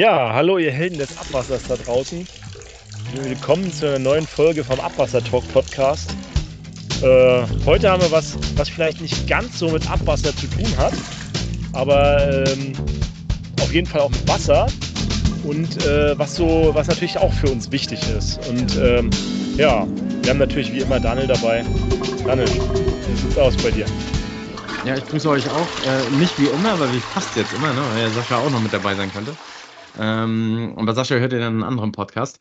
Ja, hallo ihr Helden des Abwassers da draußen. Willkommen zu einer neuen Folge vom Abwasser Talk Podcast. Äh, heute haben wir was, was vielleicht nicht ganz so mit Abwasser zu tun hat, aber ähm, auf jeden Fall auch mit Wasser und äh, was so, was natürlich auch für uns wichtig ist. Und ähm, ja, wir haben natürlich wie immer Daniel dabei. Daniel, wie sieht's aus bei dir? Ja, ich grüße euch auch. Äh, nicht wie immer, aber wie passt jetzt immer, ne? weil Sascha auch noch mit dabei sein könnte. Ähm, und bei Sascha hört ihr dann einen anderen Podcast.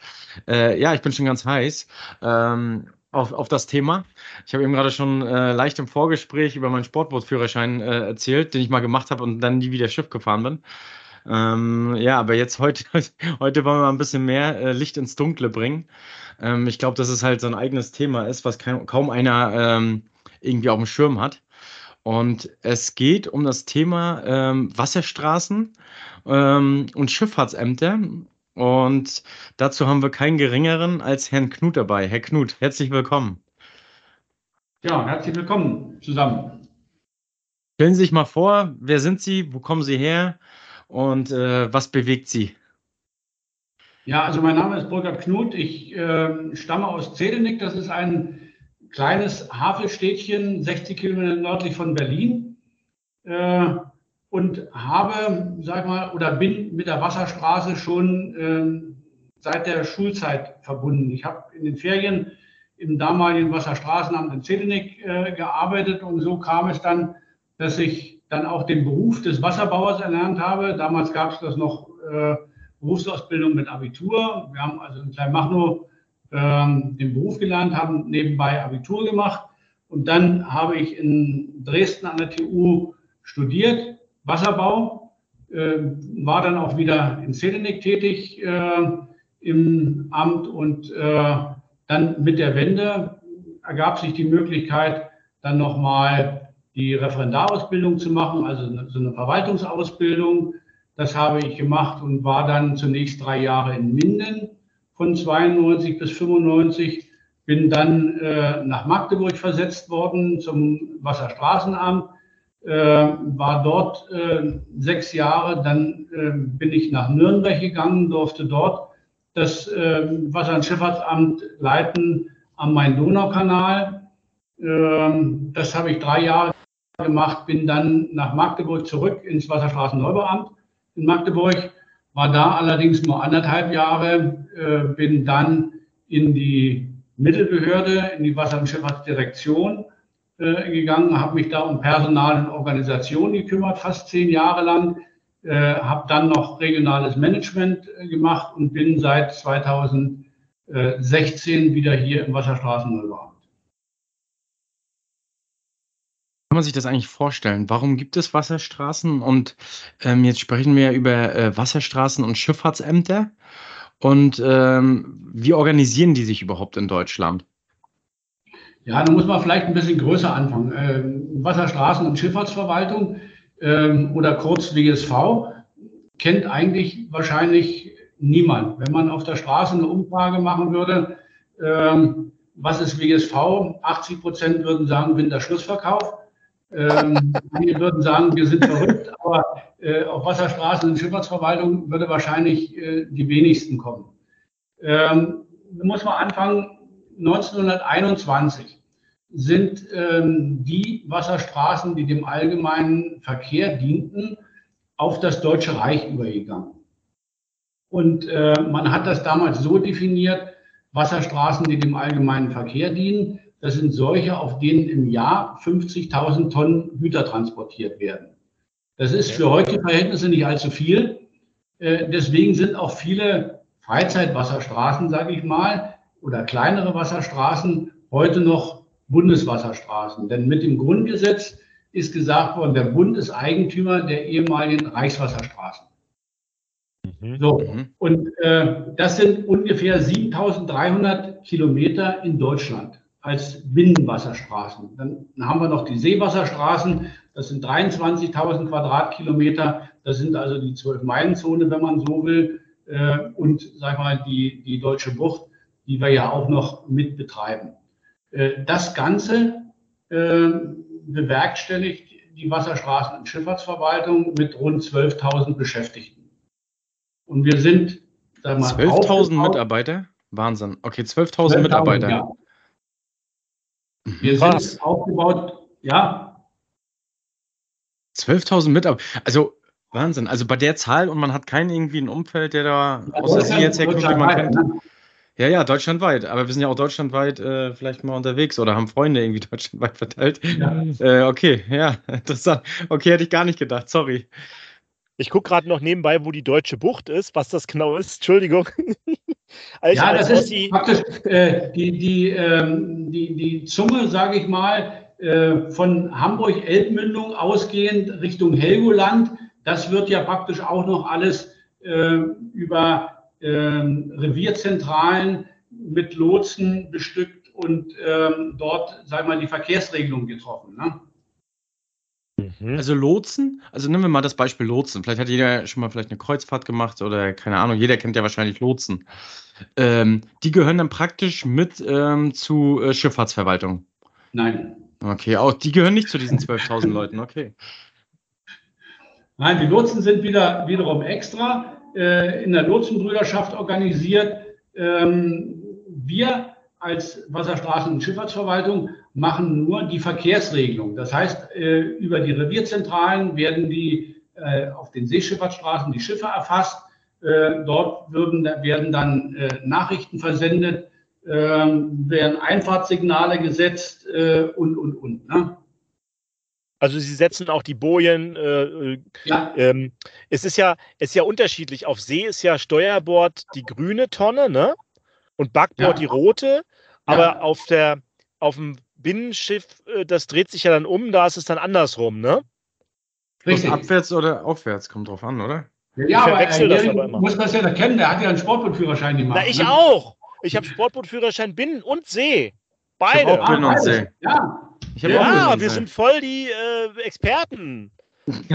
Äh, ja, ich bin schon ganz heiß ähm, auf, auf das Thema. Ich habe eben gerade schon äh, leicht im Vorgespräch über meinen Sportbootführerschein äh, erzählt, den ich mal gemacht habe und dann nie wieder Schiff gefahren bin. Ähm, ja, aber jetzt heute, heute wollen wir mal ein bisschen mehr äh, Licht ins Dunkle bringen. Ähm, ich glaube, dass es halt so ein eigenes Thema ist, was kein, kaum einer ähm, irgendwie auf dem Schirm hat. Und es geht um das Thema ähm, Wasserstraßen ähm, und Schifffahrtsämter. Und dazu haben wir keinen geringeren als Herrn Knut dabei. Herr Knut, herzlich willkommen. Ja, herzlich willkommen zusammen. Stellen Sie sich mal vor, wer sind Sie, wo kommen Sie her und äh, was bewegt Sie? Ja, also mein Name ist Burkhard Knut. Ich äh, stamme aus Zedenick. Das ist ein kleines Havelstädtchen, 60 Kilometer nördlich von Berlin. Äh, und habe, sag mal, oder bin mit der Wasserstraße schon äh, seit der Schulzeit verbunden. Ich habe in den Ferien im damaligen Wasserstraßenamt in Zedenick äh, gearbeitet und so kam es dann, dass ich dann auch den Beruf des Wasserbauers erlernt habe. Damals gab es das noch äh, Berufsausbildung mit Abitur. Wir haben also in Kleinmachnow ähm, den Beruf gelernt, haben nebenbei Abitur gemacht und dann habe ich in Dresden an der TU studiert, Wasserbau, äh, war dann auch wieder in Zelenik tätig äh, im Amt und äh, dann mit der Wende ergab sich die Möglichkeit, dann nochmal die Referendarausbildung zu machen, also so eine Verwaltungsausbildung. Das habe ich gemacht und war dann zunächst drei Jahre in Minden von 92 bis 95, bin dann äh, nach Magdeburg versetzt worden zum Wasserstraßenamt, äh, war dort äh, sechs Jahre, dann äh, bin ich nach Nürnberg gegangen, durfte dort das äh, Wasser- und Schifffahrtsamt leiten am Main-Donau-Kanal. Ähm, das habe ich drei Jahre gemacht, bin dann nach Magdeburg zurück ins Wasserstraßenneubauamt in Magdeburg war da allerdings nur anderthalb Jahre, äh, bin dann in die Mittelbehörde, in die Wasser- und Schifffahrtsdirektion äh, gegangen, habe mich da um Personal und Organisation gekümmert, fast zehn Jahre lang, äh, habe dann noch regionales Management äh, gemacht und bin seit 2016 wieder hier im Wasserstraßenneubau. kann man sich das eigentlich vorstellen? Warum gibt es Wasserstraßen? Und ähm, jetzt sprechen wir über Wasserstraßen und Schifffahrtsämter. Und ähm, wie organisieren die sich überhaupt in Deutschland? Ja, da muss man vielleicht ein bisschen größer anfangen. Ähm, Wasserstraßen- und Schifffahrtsverwaltung ähm, oder kurz WSV kennt eigentlich wahrscheinlich niemand. Wenn man auf der Straße eine Umfrage machen würde, ähm, was ist WSV? 80 Prozent würden sagen Winterschlussverkauf. Ähm, wir würden sagen, wir sind verrückt, aber äh, auf Wasserstraßen und Schifffahrtsverwaltung würde wahrscheinlich äh, die wenigsten kommen. Ähm, muss man anfangen, 1921 sind ähm, die Wasserstraßen, die dem allgemeinen Verkehr dienten, auf das Deutsche Reich übergegangen. Und äh, man hat das damals so definiert, Wasserstraßen, die dem allgemeinen Verkehr dienen, das sind solche, auf denen im Jahr 50.000 Tonnen Güter transportiert werden. Das ist für heutige Verhältnisse nicht allzu viel. Äh, deswegen sind auch viele Freizeitwasserstraßen, sage ich mal, oder kleinere Wasserstraßen heute noch Bundeswasserstraßen. Denn mit dem Grundgesetz ist gesagt worden, der Bund ist Eigentümer der ehemaligen Reichswasserstraßen. Mhm. So, mhm. und äh, das sind ungefähr 7300 Kilometer in Deutschland als Binnenwasserstraßen. Dann haben wir noch die Seewasserstraßen, das sind 23.000 Quadratkilometer, das sind also die Zwölf-Meilen-Zone, wenn man so will, äh, und sag mal die, die Deutsche Bucht, die wir ja auch noch mit betreiben. Äh, das Ganze äh, bewerkstelligt die Wasserstraßen- und Schifffahrtsverwaltung mit rund 12.000 Beschäftigten. Und wir sind, 12.000 Mitarbeiter? Wahnsinn. Okay, 12.000 12 Mitarbeiter. Ja. Wir Krass. sind aufgebaut, ja. 12.000 Mitarbeiter. Also Wahnsinn. Also bei der Zahl und man hat keinen irgendwie ein Umfeld, der da ja, außer Sie jetzt herkommt, den man kennt. Ne? Ja, ja, deutschlandweit. Aber wir sind ja auch deutschlandweit äh, vielleicht mal unterwegs oder haben Freunde irgendwie deutschlandweit verteilt. Ja. Äh, okay, ja, interessant. Okay, hätte ich gar nicht gedacht. Sorry. Ich gucke gerade noch nebenbei, wo die deutsche Bucht ist, was das genau ist. Entschuldigung. also ja, das ist die, praktisch äh, die, die, ähm, die, die Zunge, sage ich mal, äh, von Hamburg-Elbmündung ausgehend Richtung Helgoland. Das wird ja praktisch auch noch alles äh, über ähm, Revierzentralen mit Lotsen bestückt und ähm, dort, sagen wir mal, die Verkehrsregelung getroffen. Ne? Mhm. Also Lotsen, also nehmen wir mal das Beispiel Lotsen. Vielleicht hat jeder schon mal vielleicht eine Kreuzfahrt gemacht oder keine Ahnung, jeder kennt ja wahrscheinlich Lotsen. Ähm, die gehören dann praktisch mit ähm, zu äh, Schifffahrtsverwaltung. Nein. Okay, auch die gehören nicht zu diesen 12.000 Leuten, okay. Nein, die Lotsen sind wieder, wiederum extra äh, in der Lotsenbrüderschaft organisiert. Ähm, wir als Wasserstraßen- und Schifffahrtsverwaltung machen nur die Verkehrsregelung. Das heißt, äh, über die Revierzentralen werden die äh, auf den Seeschifffahrtsstraßen die Schiffe erfasst. Äh, dort würden, werden dann Nachrichten versendet, ähm, werden Einfahrtssignale gesetzt und, und, und. Ne? Also sie setzen auch die Bojen. Äh, ja. ähm, es ist ja, es ist ja unterschiedlich. Auf See ist ja Steuerbord die grüne Tonne, ne? Und Backbord ja. die rote. Aber ja. auf der, auf dem Binnenschiff, äh, das dreht sich ja dann um, da ist es dann andersrum, ne? Richtig. abwärts oder aufwärts, kommt drauf an, oder? Ja, aber äh, das aber immer. muss das ja erkennen, der hat ja einen Sportbootführerschein gemacht. Na, ich ne? auch. Ich habe Sportbootführerschein Binnen und See. Beide. Ich auch Binnen und See. Ja. Ja, wir sind voll die äh, Experten.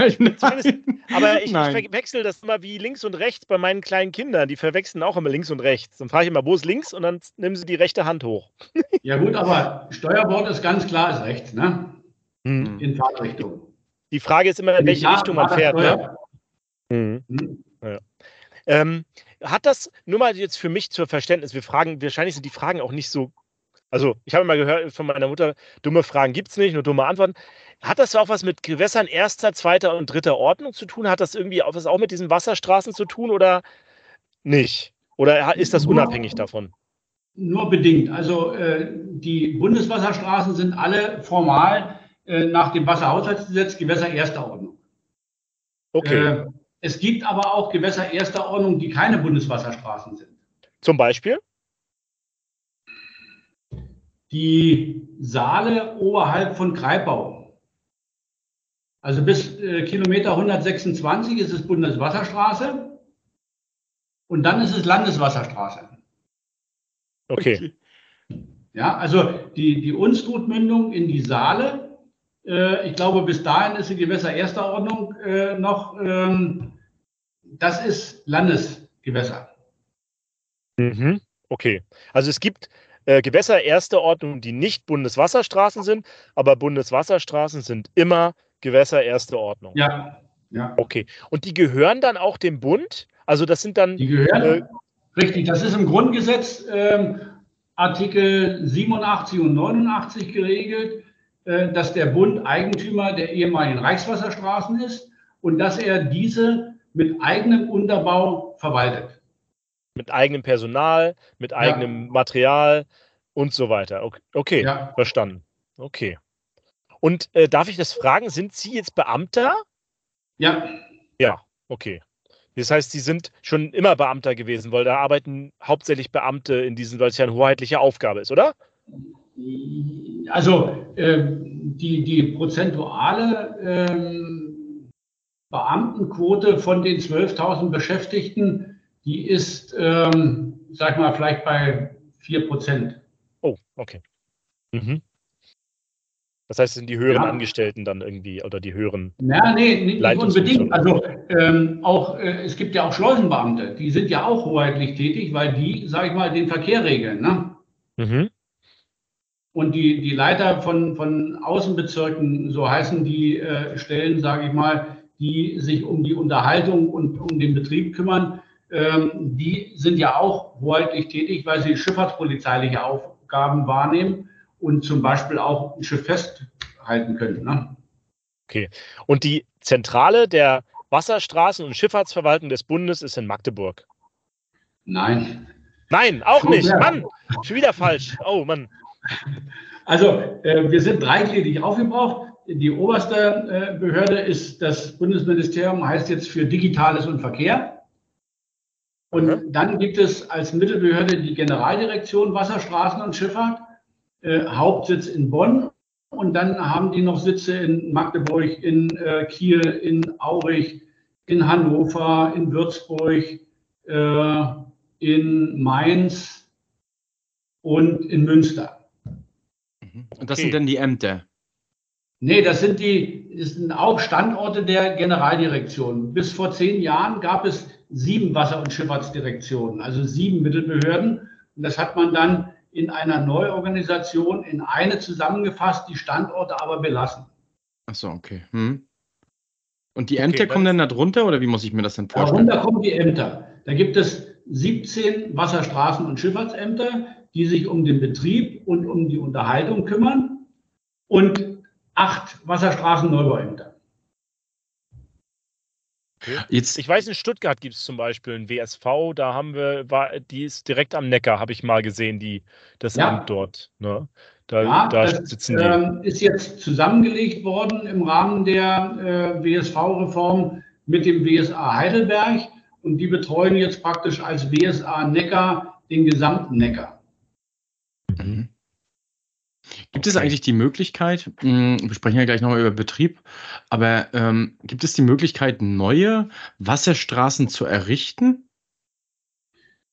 aber ich, ich wechsle das immer wie links und rechts bei meinen kleinen Kindern. Die verwechseln auch immer links und rechts. Dann frage ich immer, wo ist links? Und dann nehmen sie die rechte Hand hoch. ja, gut, aber Steuerbord ist ganz klar, ist rechts, ne? Hm. In Fahrtrichtung. Die Frage ist immer, in welche Richtung man fährt. Ne? Hm. Hm. Ja. Ähm, hat das, nur mal jetzt für mich zur Verständnis, wir fragen, wahrscheinlich sind die Fragen auch nicht so also, ich habe mal gehört von meiner Mutter, dumme Fragen gibt es nicht, nur dumme Antworten. Hat das auch was mit Gewässern erster, zweiter und dritter Ordnung zu tun? Hat das irgendwie auch was auch mit diesen Wasserstraßen zu tun oder nicht? Oder ist das unabhängig davon? Nur bedingt. Also äh, die Bundeswasserstraßen sind alle formal äh, nach dem Wasserhaushaltsgesetz Gewässer erster Ordnung. Okay. Äh, es gibt aber auch Gewässer erster Ordnung, die keine Bundeswasserstraßen sind. Zum Beispiel? Die Saale oberhalb von Greibau. Also bis äh, Kilometer 126 ist es Bundeswasserstraße und dann ist es Landeswasserstraße. Okay. Ja, also die, die Unstrutmündung in die Saale, äh, ich glaube, bis dahin ist die Gewässer erster Ordnung äh, noch, ähm, das ist Landesgewässer. Mhm. Okay. Also es gibt äh, Gewässer erster Ordnung, die nicht Bundeswasserstraßen sind, aber Bundeswasserstraßen sind immer Gewässer erster Ordnung. Ja, ja. Okay. Und die gehören dann auch dem Bund? Also das sind dann. Die gehören. Äh, richtig, das ist im Grundgesetz ähm, Artikel 87 und 89 geregelt, äh, dass der Bund Eigentümer der ehemaligen Reichswasserstraßen ist und dass er diese mit eigenem Unterbau verwaltet mit eigenem Personal, mit eigenem ja. Material und so weiter. Okay, okay ja. verstanden. Okay. Und äh, darf ich das fragen, sind Sie jetzt Beamter? Ja. Ja, okay. Das heißt, Sie sind schon immer Beamter gewesen, weil da arbeiten hauptsächlich Beamte in diesen, weil es ja eine hoheitliche Aufgabe ist, oder? Also äh, die, die prozentuale äh, Beamtenquote von den 12.000 Beschäftigten die ist, ähm, sag mal, vielleicht bei 4 Prozent. Oh, okay. Mhm. Das heißt, es sind die höheren ja. Angestellten dann irgendwie oder die höheren. Ja, nee, nicht unbedingt. Also ähm, auch äh, es gibt ja auch Schleusenbeamte, die sind ja auch hoheitlich tätig, weil die, sag ich mal, den Verkehr regeln. Ne? Mhm. Und die, die Leiter von, von Außenbezirken, so heißen die äh, Stellen, sage ich mal, die sich um die Unterhaltung und um den Betrieb kümmern, ähm, die sind ja auch hoheitlich tätig, weil sie schifffahrtspolizeiliche Aufgaben wahrnehmen und zum Beispiel auch ein Schiff festhalten können. Ne? Okay. Und die Zentrale der Wasserstraßen- und Schifffahrtsverwaltung des Bundes ist in Magdeburg. Nein. Nein, auch nicht. Mann, schon wieder falsch. Oh, Mann. Also, äh, wir sind dreigliedrig aufgebraucht. Die oberste äh, Behörde ist das Bundesministerium, heißt jetzt für Digitales und Verkehr. Und mhm. dann gibt es als Mittelbehörde die Generaldirektion Wasserstraßen und Schifffahrt, äh, Hauptsitz in Bonn. Und dann haben die noch Sitze in Magdeburg, in äh, Kiel, in Aurich, in Hannover, in Würzburg, äh, in Mainz und in Münster. Mhm. Und das okay. sind dann die Ämter? Nee, das sind die, das sind auch Standorte der Generaldirektion. Bis vor zehn Jahren gab es sieben Wasser- und Schifffahrtsdirektionen, also sieben Mittelbehörden. Und das hat man dann in einer Neuorganisation in eine zusammengefasst, die Standorte aber belassen. Ach so, okay. Hm. Und die Ämter okay, kommen dann da drunter oder wie muss ich mir das denn vorstellen? Darunter kommen die Ämter. Da gibt es 17 Wasserstraßen- und Schifffahrtsämter, die sich um den Betrieb und um die Unterhaltung kümmern und acht Wasserstraßenneubauämter. Jetzt, ich weiß, in Stuttgart gibt es zum Beispiel ein WSV, da haben wir, war, die ist direkt am Neckar, habe ich mal gesehen, die, das ja. Amt dort. Ne? Da, ja, da das sitzen die. Ähm, ist jetzt zusammengelegt worden im Rahmen der äh, WSV-Reform mit dem WSA Heidelberg und die betreuen jetzt praktisch als WSA Neckar den gesamten Neckar. Mhm. Gibt es eigentlich die Möglichkeit, hm, wir sprechen ja gleich nochmal über Betrieb, aber ähm, gibt es die Möglichkeit, neue Wasserstraßen zu errichten?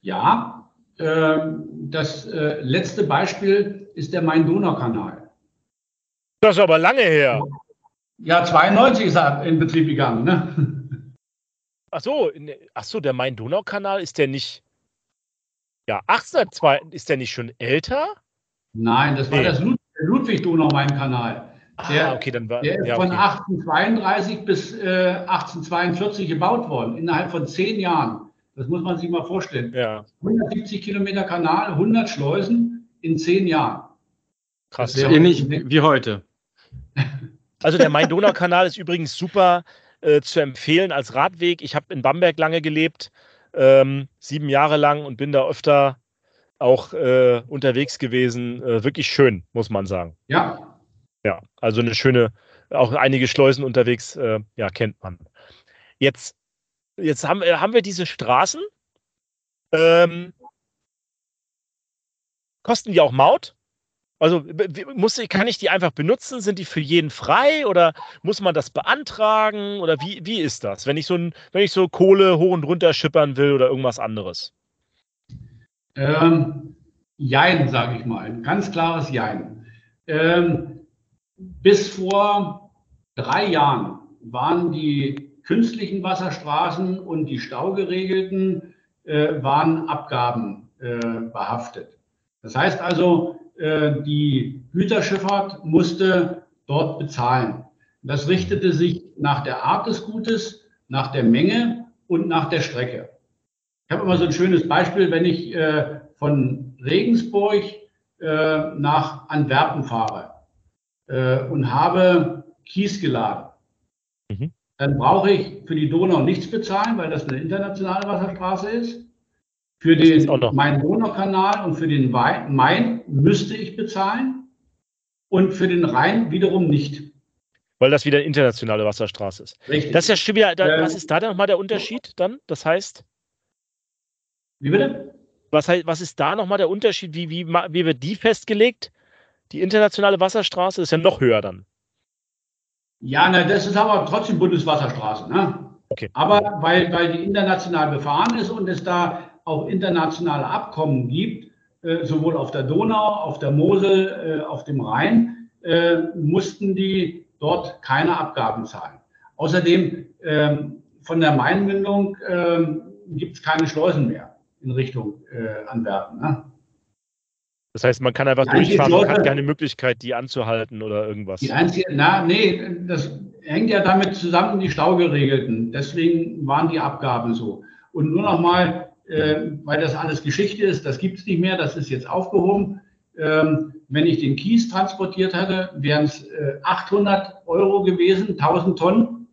Ja, äh, das äh, letzte Beispiel ist der Main-Donau-Kanal. Das ist aber lange her. Ja, 92 ist er in Betrieb gegangen. Ne? Ach so, ach so, der Main-Donau-Kanal ist der nicht. Ja, 1802 ist der nicht schon älter? Nein, das war nee. das Lud Ludwig-Donau-Main-Kanal. Der, ah, okay, dann war, der ist ja, okay. von 1832 bis äh, 1842 gebaut worden, innerhalb von zehn Jahren. Das muss man sich mal vorstellen. Ja. 170 Kilometer Kanal, 100 Schleusen in zehn Jahren. Krass. Ähnlich wie heute. Also der Main-Donau-Kanal ist übrigens super äh, zu empfehlen als Radweg. Ich habe in Bamberg lange gelebt, ähm, sieben Jahre lang und bin da öfter auch äh, unterwegs gewesen. Äh, wirklich schön, muss man sagen. Ja. Ja, also eine schöne, auch einige Schleusen unterwegs, äh, ja, kennt man. Jetzt, jetzt haben, äh, haben wir diese Straßen. Ähm, kosten die auch Maut? Also muss, kann ich die einfach benutzen? Sind die für jeden frei oder muss man das beantragen? Oder wie, wie ist das, wenn ich so ein, wenn ich so Kohle hoch und runter schippern will oder irgendwas anderes? Ähm, Jein, sage ich mal. Ein ganz klares Jein. Ähm, bis vor drei Jahren waren die künstlichen Wasserstraßen und die staugeregelten äh, waren Abgaben äh, behaftet. Das heißt also, äh, die Güterschifffahrt musste dort bezahlen. Das richtete sich nach der Art des Gutes, nach der Menge und nach der Strecke. Ich habe immer so ein schönes Beispiel, wenn ich äh, von Regensburg äh, nach Antwerpen fahre äh, und habe Kies geladen. Mhm. Dann brauche ich für die Donau nichts bezahlen, weil das eine internationale Wasserstraße ist. Für den Main-Donau-Kanal und für den Main müsste ich bezahlen und für den Rhein wiederum nicht. Weil das wieder eine internationale Wasserstraße ist. Richtig. Das ist ja schon wieder, da, was ist da dann nochmal der Unterschied dann? Das heißt? Wie bitte? Was, was ist da nochmal der Unterschied? Wie, wie, wie wird die festgelegt? Die internationale Wasserstraße ist ja noch höher dann. Ja, na, das ist aber trotzdem Bundeswasserstraße. Ne? Okay. Aber weil, weil die international befahren ist und es da auch internationale Abkommen gibt, äh, sowohl auf der Donau, auf der Mosel, äh, auf dem Rhein, äh, mussten die dort keine Abgaben zahlen. Außerdem ähm, von der Mainmündung ähm, gibt es keine Schleusen mehr in Richtung äh, Antwerpen. Ne? Das heißt, man kann einfach Nein, durchfahren, man hat keine Möglichkeit, die anzuhalten oder irgendwas. Die einzige, na, nee, das hängt ja damit zusammen, die Staugeregelten. Deswegen waren die Abgaben so. Und nur noch mal, äh, weil das alles Geschichte ist, das gibt es nicht mehr, das ist jetzt aufgehoben. Ähm, wenn ich den Kies transportiert hätte, wären es äh, 800 Euro gewesen, 1000 Tonnen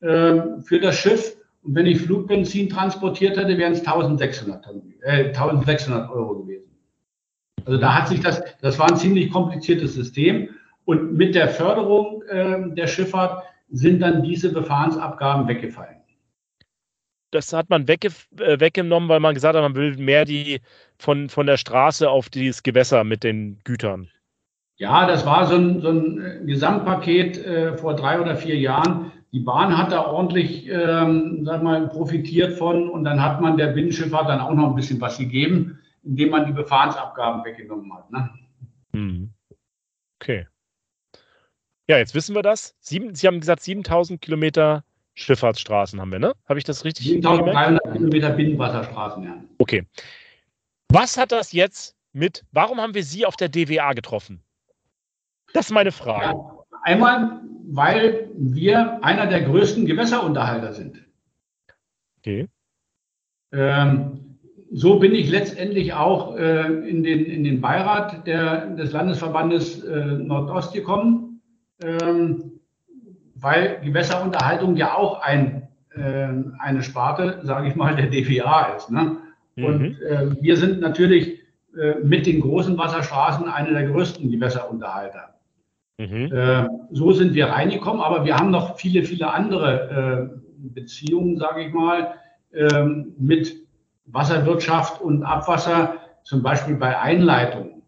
äh, für das Schiff. Und wenn ich Flugbenzin transportiert hätte, wären es 1600, Tonnen, äh, 1600 Euro gewesen. Also da hat sich das, das war ein ziemlich kompliziertes System. Und mit der Förderung äh, der Schifffahrt sind dann diese Befahrensabgaben weggefallen. Das hat man wegge äh, weggenommen, weil man gesagt hat, man will mehr die von, von der Straße auf dieses Gewässer mit den Gütern. Ja, das war so ein, so ein äh, Gesamtpaket äh, vor drei oder vier Jahren. Die Bahn hat da ordentlich, ähm, sag mal, profitiert von und dann hat man der Binnenschifffahrt dann auch noch ein bisschen was gegeben, indem man die Befahrensabgaben weggenommen hat. Ne? Hm. Okay. Ja, jetzt wissen wir das. Sieben, Sie haben gesagt, 7000 Kilometer Schifffahrtsstraßen haben wir, ne? Habe ich das richtig 7300 Kilometer Binnenwasserstraßen, ja. Okay. Was hat das jetzt mit, warum haben wir Sie auf der DWA getroffen? Das ist meine Frage. Ja, einmal, weil wir einer der größten Gewässerunterhalter sind. Okay. Ähm, so bin ich letztendlich auch äh, in, den, in den Beirat der, des Landesverbandes äh, Nordost gekommen ähm, weil Gewässerunterhaltung ja auch ein, äh, eine Sparte, sage ich mal, der DVA ist. Ne? Mhm. Und äh, wir sind natürlich äh, mit den großen Wasserstraßen eine der größten Gewässerunterhalter. Mhm. Äh, so sind wir reingekommen, aber wir haben noch viele, viele andere äh, Beziehungen, sage ich mal, ähm, mit Wasserwirtschaft und Abwasser, zum Beispiel bei Einleitungen.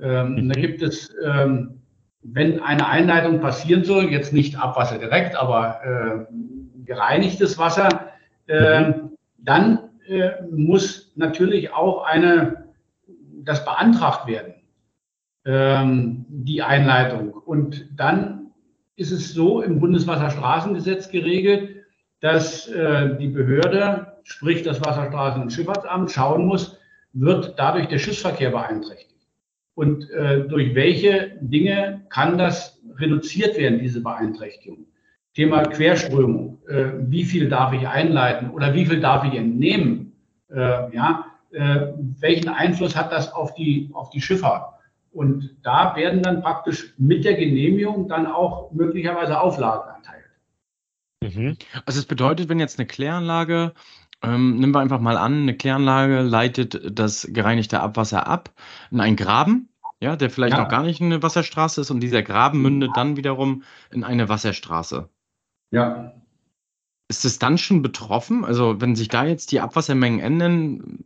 Ähm, mhm. Da gibt es ähm, wenn eine Einleitung passieren soll, jetzt nicht Abwasser direkt, aber äh, gereinigtes Wasser, mhm. dann muss natürlich auch eine, das beantragt werden, ähm, die Einleitung. Und dann ist es so im Bundeswasserstraßengesetz geregelt, dass äh, die Behörde, sprich das Wasserstraßen- und Schifffahrtsamt, schauen muss, wird dadurch der Schiffsverkehr beeinträchtigt und äh, durch welche Dinge kann das reduziert werden, diese Beeinträchtigung. Thema Querströmung. Äh, wie viel darf ich einleiten oder wie viel darf ich entnehmen? Äh, ja, äh, welchen Einfluss hat das auf die, auf die Schifffahrt? Und da werden dann praktisch mit der Genehmigung dann auch möglicherweise Auflagen erteilt. Mhm. Also es bedeutet, wenn jetzt eine Kläranlage ähm, nehmen wir einfach mal an, eine Kläranlage leitet das gereinigte Abwasser ab in einen Graben, ja, der vielleicht ja. noch gar nicht eine Wasserstraße ist und dieser Graben mündet dann wiederum in eine Wasserstraße. Ja. Ist es dann schon betroffen? Also, wenn sich da jetzt die Abwassermengen ändern,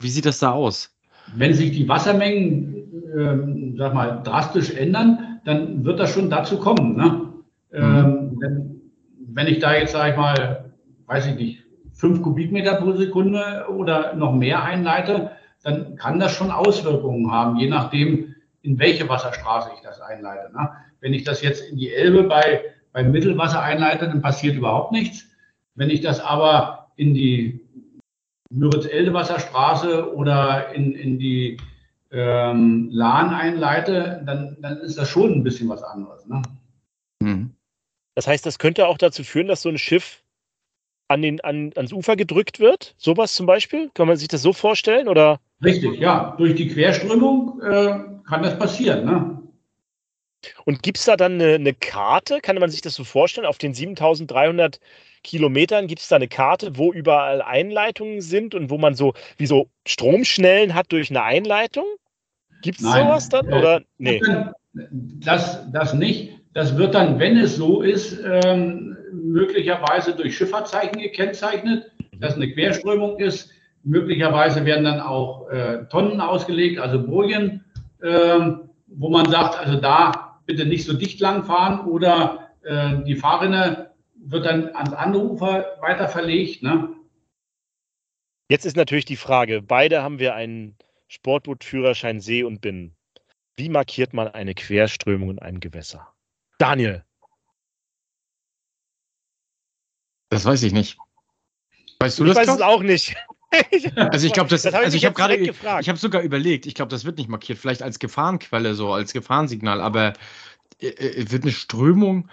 wie sieht das da aus? Wenn sich die Wassermengen, ähm, sag mal, drastisch ändern, dann wird das schon dazu kommen. Ne? Mhm. Ähm, wenn, ich da jetzt, sag ich mal, weiß ich nicht, fünf Kubikmeter pro Sekunde oder noch mehr einleite, dann kann das schon Auswirkungen haben, je nachdem, in welche Wasserstraße ich das einleite. Ne? Wenn ich das jetzt in die Elbe bei, bei Mittelwasser einleite, dann passiert überhaupt nichts. Wenn ich das aber in die Müritz-Elde-Wasserstraße oder in, in die ähm, Lahn einleite, dann, dann ist das schon ein bisschen was anderes. Ne? Mhm. Das heißt, das könnte auch dazu führen, dass so ein Schiff an den, an, ans Ufer gedrückt wird? Sowas zum Beispiel? Kann man sich das so vorstellen? Oder? Richtig, ja. Durch die Querströmung äh, kann das passieren. Ne? Und gibt es da dann eine, eine, Karte? Kann man sich das so vorstellen? Auf den 7300 Kilometern gibt es da eine Karte, wo überall Einleitungen sind und wo man so wie so Stromschnellen hat durch eine Einleitung? Gibt es sowas dann? Oder? Nee. Das, das nicht. Das wird dann, wenn es so ist, ähm, möglicherweise durch Schifffahrtszeichen gekennzeichnet, dass eine Querströmung ist. Möglicherweise werden dann auch äh, Tonnen ausgelegt, also Bojen, äh, wo man sagt, also da bitte nicht so dicht lang fahren oder äh, die Fahrrinne wird dann ans andere Ufer weiter verlegt. Ne? Jetzt ist natürlich die Frage, beide haben wir einen Sportbootführerschein See und Binnen. Wie markiert man eine Querströmung in einem Gewässer? Daniel. Das weiß ich nicht. Weißt du ich das? Ich weiß es auch nicht. also ich glaube, das, das hab also ich habe gerade, ich habe sogar überlegt, ich glaube, das wird nicht markiert, vielleicht als Gefahrenquelle, so als Gefahrensignal, aber äh, äh wird eine Strömung,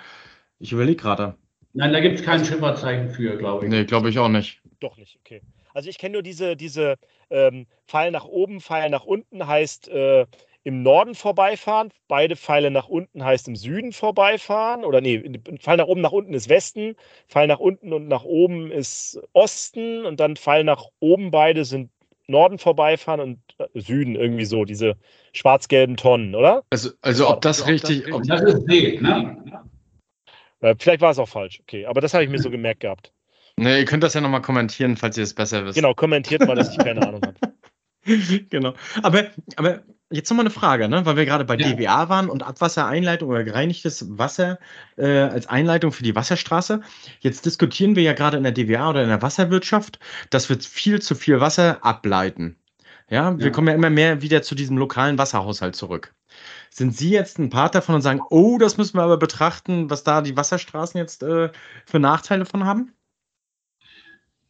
ich überlege gerade. Nein, da gibt es kein Schifferzeichen für, glaube ich. Nee, glaube ich auch nicht. Doch nicht, okay. Also ich kenne nur diese, diese ähm, Pfeil nach oben, Pfeil nach unten heißt äh, im Norden vorbeifahren, beide Pfeile nach unten heißt im Süden vorbeifahren. Oder nee, Pfeil nach oben, nach unten ist Westen, Pfeil nach unten und nach oben ist Osten und dann Pfeil nach oben beide sind Norden vorbeifahren und äh, Süden irgendwie so, diese schwarz-gelben Tonnen, oder? Also, also ob das richtig. Ob Das ist Weg, ne? Äh, Vielleicht war es auch falsch, okay. Aber das habe ich mir so gemerkt gehabt. Ne, ihr könnt das ja nochmal kommentieren, falls ihr es besser wisst. Genau, kommentiert mal, dass ich keine Ahnung habe. genau. Aber, aber jetzt nochmal eine Frage, ne? weil wir gerade bei Ja. DWA waren und Abwassereinleitung oder gereinigtes Wasser äh, als Einleitung für die Wasserstraße. Jetzt diskutieren wir ja gerade in der DWA oder in der Wasserwirtschaft, dass wir viel zu viel Wasser ableiten. Ja, wir Ja. kommen ja immer mehr wieder zu diesem lokalen Wasserhaushalt zurück. Sind Sie jetzt ein Part davon und sagen, oh, das müssen wir aber betrachten, was da die Wasserstraßen jetzt äh, für Nachteile von haben?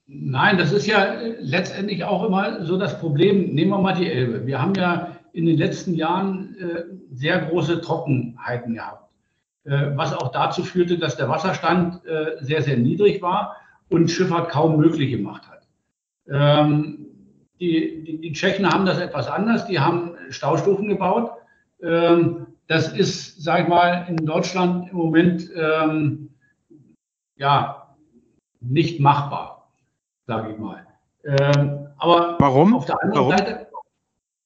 Nein, das ist ja letztendlich auch immer so das Problem. Nehmen wir mal die Elbe. Wir haben ja in den letzten Jahren äh, sehr große Trockenheiten gehabt, äh, was auch dazu führte, dass der Wasserstand äh, sehr, sehr niedrig war und Schifffahrt kaum möglich gemacht hat. Ähm, die, die, die Tschechen haben das etwas anders. Die haben Staustufen gebaut. Ähm, das ist, sag ich mal, in Deutschland im Moment ähm, ja nicht machbar, sage ich mal. Ähm, aber Warum? auf der anderen Warum? Seite,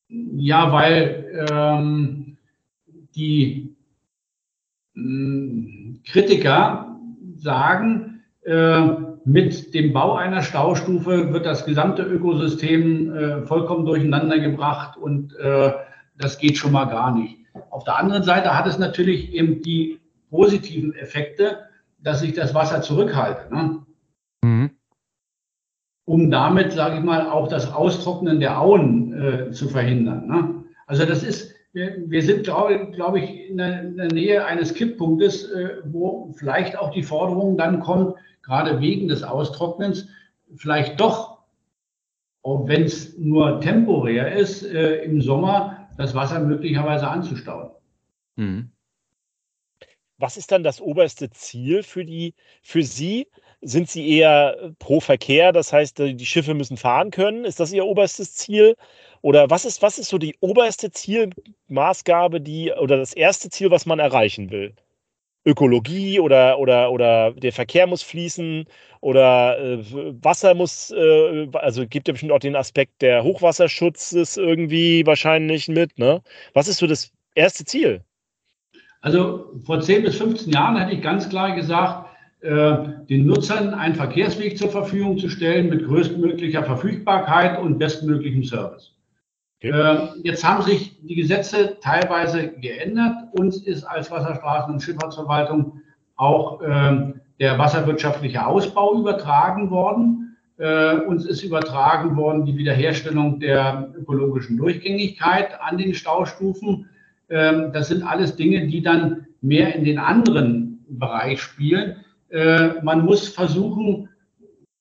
ja, weil ähm, die mh, Kritiker sagen, äh, mit dem Bau einer Staustufe wird das gesamte Ökosystem äh, vollkommen durcheinander gebracht und äh, das geht schon mal gar nicht. Auf der anderen Seite hat es natürlich eben die positiven Effekte, dass sich das Wasser zurückhalte. Ne? Mhm. um damit, sage ich mal, auch das Austrocknen der Auen äh, zu verhindern. Ne? Also das ist, wir, wir sind, glaube glaub ich, in der, in der Nähe eines Kipppunktes, äh, wo vielleicht auch die Forderung dann kommt, gerade wegen des Austrocknens, vielleicht doch, auch wenn es nur temporär ist, äh, im Sommer das Wasser möglicherweise anzustauen. Mhm. Was ist dann das oberste Ziel für die, für Sie? Sind Sie eher pro Verkehr, das heißt, die Schiffe müssen fahren können? Ist das Ihr oberstes Ziel? Oder was ist, was ist so die oberste Zielmaßgabe, die oder das erste Ziel, was man erreichen will? Ökologie oder, oder, oder der Verkehr muss fließen oder äh, Wasser muss, äh, also gibt ja bestimmt auch den Aspekt der Hochwasserschutzes irgendwie wahrscheinlich mit, ne? Was ist so das erste Ziel? Also vor 10 bis 15 Jahren hätte ich ganz klar gesagt, äh, den Nutzern einen Verkehrsweg zur Verfügung zu stellen mit größtmöglicher Verfügbarkeit und bestmöglichem Service. Okay. Äh, Jetzt haben sich die Gesetze teilweise geändert. Uns ist als Wasserstraßen- und Schifffahrtsverwaltung auch ähm, der wasserwirtschaftliche Ausbau übertragen worden. Äh, Uns ist übertragen worden die Wiederherstellung der ökologischen Durchgängigkeit an den Staustufen. Ähm, Das sind alles Dinge, die dann mehr in den anderen Bereich spielen. Äh, Man muss versuchen,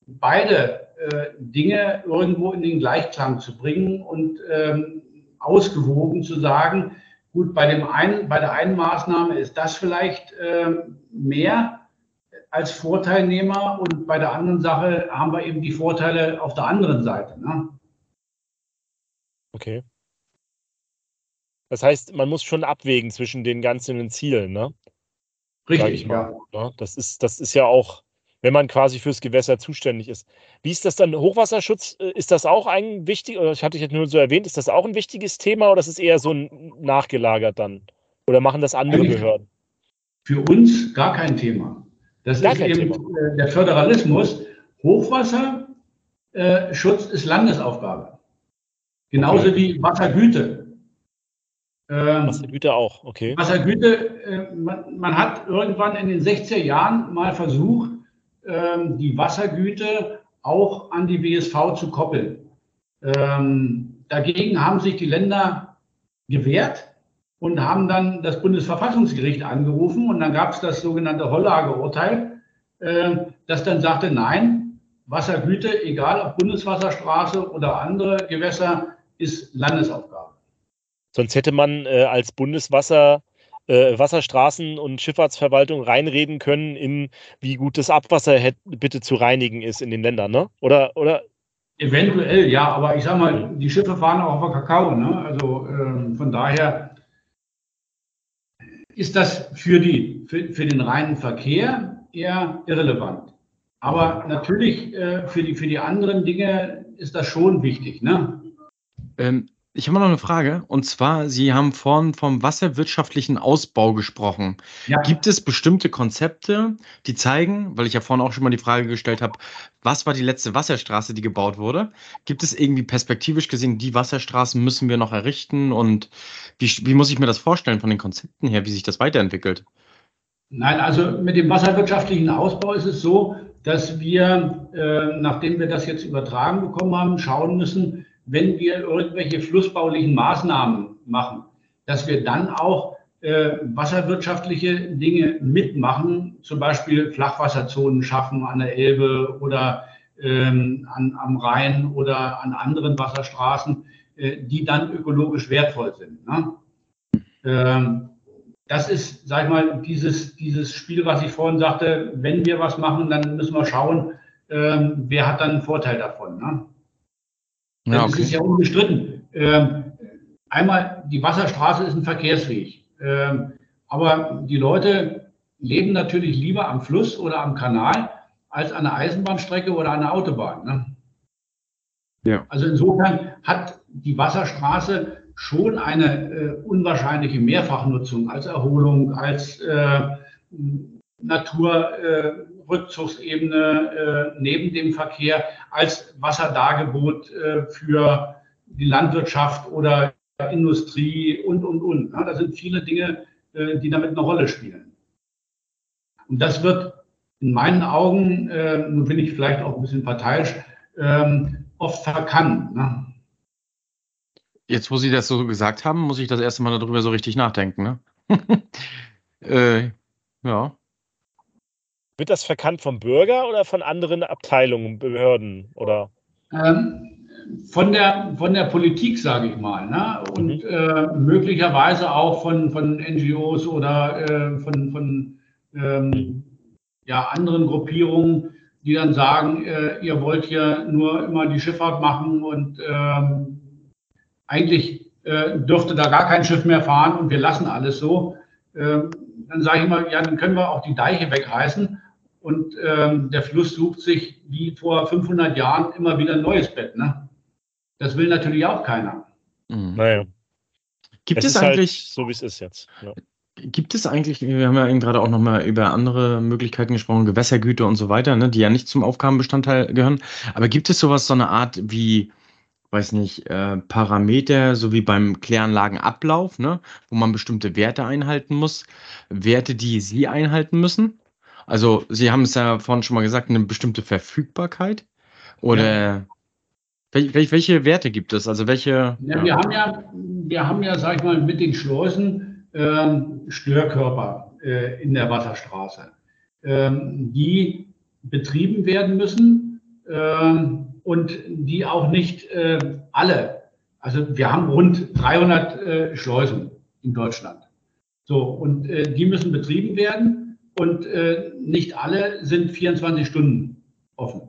beide äh, Dinge irgendwo in den Gleichklang zu bringen und ähm, ausgewogen zu sagen, gut, bei, dem einen, bei der einen Maßnahme ist das vielleicht ähm, mehr als Vorteilnehmer und bei der anderen Sache haben wir eben die Vorteile auf der anderen Seite. Ne? Okay. Das heißt, man muss schon abwägen zwischen den ganzen Zielen, ne? Richtig, mal. ja. Ja, das ist, das ist ja auch, wenn man quasi fürs Gewässer zuständig ist. Wie ist das dann? Hochwasserschutz, äh, ist das auch ein wichtig, oder ich hatte ich jetzt nur so erwähnt, ist das auch ein wichtiges Thema oder ist es eher so ein nachgelagert dann? Oder machen das andere Behörden? Für uns gar kein Thema. Das Gar ist eben äh, der Föderalismus. Hochwasserschutz äh, Schutz ist Landesaufgabe. Genauso Okay. wie Wassergüte. Ähm, Wassergüter auch, okay. Wassergüte, äh, man, man hat irgendwann in den 60er Jahren mal versucht, ähm, die Wassergüte auch an die WSV zu koppeln. Ähm, dagegen haben sich die Länder gewehrt und haben dann das Bundesverfassungsgericht angerufen und dann gab es das sogenannte Hollage-Urteil, äh, das dann sagte, nein, Wassergüte, egal ob Bundeswasserstraße oder andere Gewässer, ist Landesaufgabe. Sonst hätte man äh, als Bundeswasser äh, Wasserstraßen und Schifffahrtsverwaltung reinreden können in, wie gut das Abwasser bitte zu reinigen ist in den Ländern, ne? Oder, oder? Eventuell, ja, aber ich sag mal, die Schiffe fahren auch auf Kakao, ne? Also ähm, von daher ist das für, die, für, für den reinen Verkehr eher irrelevant. Aber natürlich äh, für, die, für die anderen Dinge ist das schon wichtig. Ne? Ähm, ich habe noch eine Frage. Und zwar, Sie haben vorhin vom wasserwirtschaftlichen Ausbau gesprochen. Ja. Gibt es bestimmte Konzepte, die zeigen, weil ich ja vorhin auch schon mal die Frage gestellt habe, was war die letzte Wasserstraße, die gebaut wurde? Gibt es irgendwie perspektivisch gesehen, die Wasserstraßen müssen wir noch errichten? Und wie, wie muss ich mir das vorstellen von den Konzepten her, wie sich das weiterentwickelt? Nein, also mit dem wasserwirtschaftlichen Ausbau ist es so, dass wir, äh, nachdem wir das jetzt übertragen bekommen haben, schauen müssen, wenn wir irgendwelche flussbaulichen Maßnahmen machen, dass wir dann auch äh, wasserwirtschaftliche Dinge mitmachen, zum Beispiel Flachwasserzonen schaffen an der Elbe oder ähm, an, am Rhein oder an anderen Wasserstraßen, äh, die dann ökologisch wertvoll sind. Ne? Ähm, das ist, sag ich mal, dieses, dieses Spiel, was ich vorhin sagte, wenn wir was machen, dann müssen wir schauen, ähm, wer hat dann einen Vorteil davon. Ne? Ja, okay. Das ist ja unbestritten. Ähm, einmal, die Wasserstraße ist ein Verkehrsweg. Ähm, aber die Leute leben natürlich lieber am Fluss oder am Kanal als an der Eisenbahnstrecke oder an der Autobahn. Ne? Ja. Also insofern hat die Wasserstraße schon eine äh, unwahrscheinliche Mehrfachnutzung als Erholung, als äh, Naturrückzugsebene äh, neben dem Verkehr, als Wasserdargebot äh, für die Landwirtschaft oder Industrie und, und, und. Ja, da sind viele Dinge, äh, die damit eine Rolle spielen. Und das wird in meinen Augen, äh, nun bin ich vielleicht auch ein bisschen parteiisch, ähm, oft verkannt. Ne? Jetzt, wo Sie das so gesagt haben, muss ich das erste Mal darüber so richtig nachdenken. Ne? äh, ja. Wird das verkannt vom Bürger oder von anderen Abteilungen, Behörden oder? Ähm, von der von der Politik, sage ich mal, ne? und mhm. äh, möglicherweise auch von von NGOs oder äh, von von ähm, ja anderen Gruppierungen, die dann sagen, äh, ihr wollt hier nur immer die Schifffahrt machen und ähm, eigentlich äh, dürfte da gar kein Schiff mehr fahren und wir lassen alles so. Ähm, dann sage ich immer, ja, dann können wir auch die Deiche wegreißen und ähm, der Fluss sucht sich wie vor 500 Jahren immer wieder ein neues Bett. Ne? Das will natürlich auch keiner. Mhm. Naja. Gibt es, es halt eigentlich, halt so wie es ist jetzt. Ja. Gibt es eigentlich, wir haben ja eben gerade auch nochmal über andere Möglichkeiten gesprochen, Gewässergüter und so weiter, ne, die ja nicht zum Aufgabenbestandteil gehören. Aber gibt es sowas, so eine Art wie weiß nicht, äh, Parameter, so wie beim Kläranlagenablauf, ne, wo man bestimmte Werte einhalten muss, Werte, die Sie einhalten müssen. Also Sie haben es ja vorhin schon mal gesagt, eine bestimmte Verfügbarkeit. Oder ja. welche, welche Werte gibt es? Also welche? Ja. Wir haben ja, wir haben ja, sag ich mal, mit den Schleusen ähm, Störkörper äh, in der Wasserstraße, ähm, die betrieben werden müssen. Ähm, und die auch nicht äh, alle, also wir haben rund 300 äh, Schleusen in Deutschland. So, und äh, die müssen betrieben werden und äh, nicht alle sind 24 Stunden offen.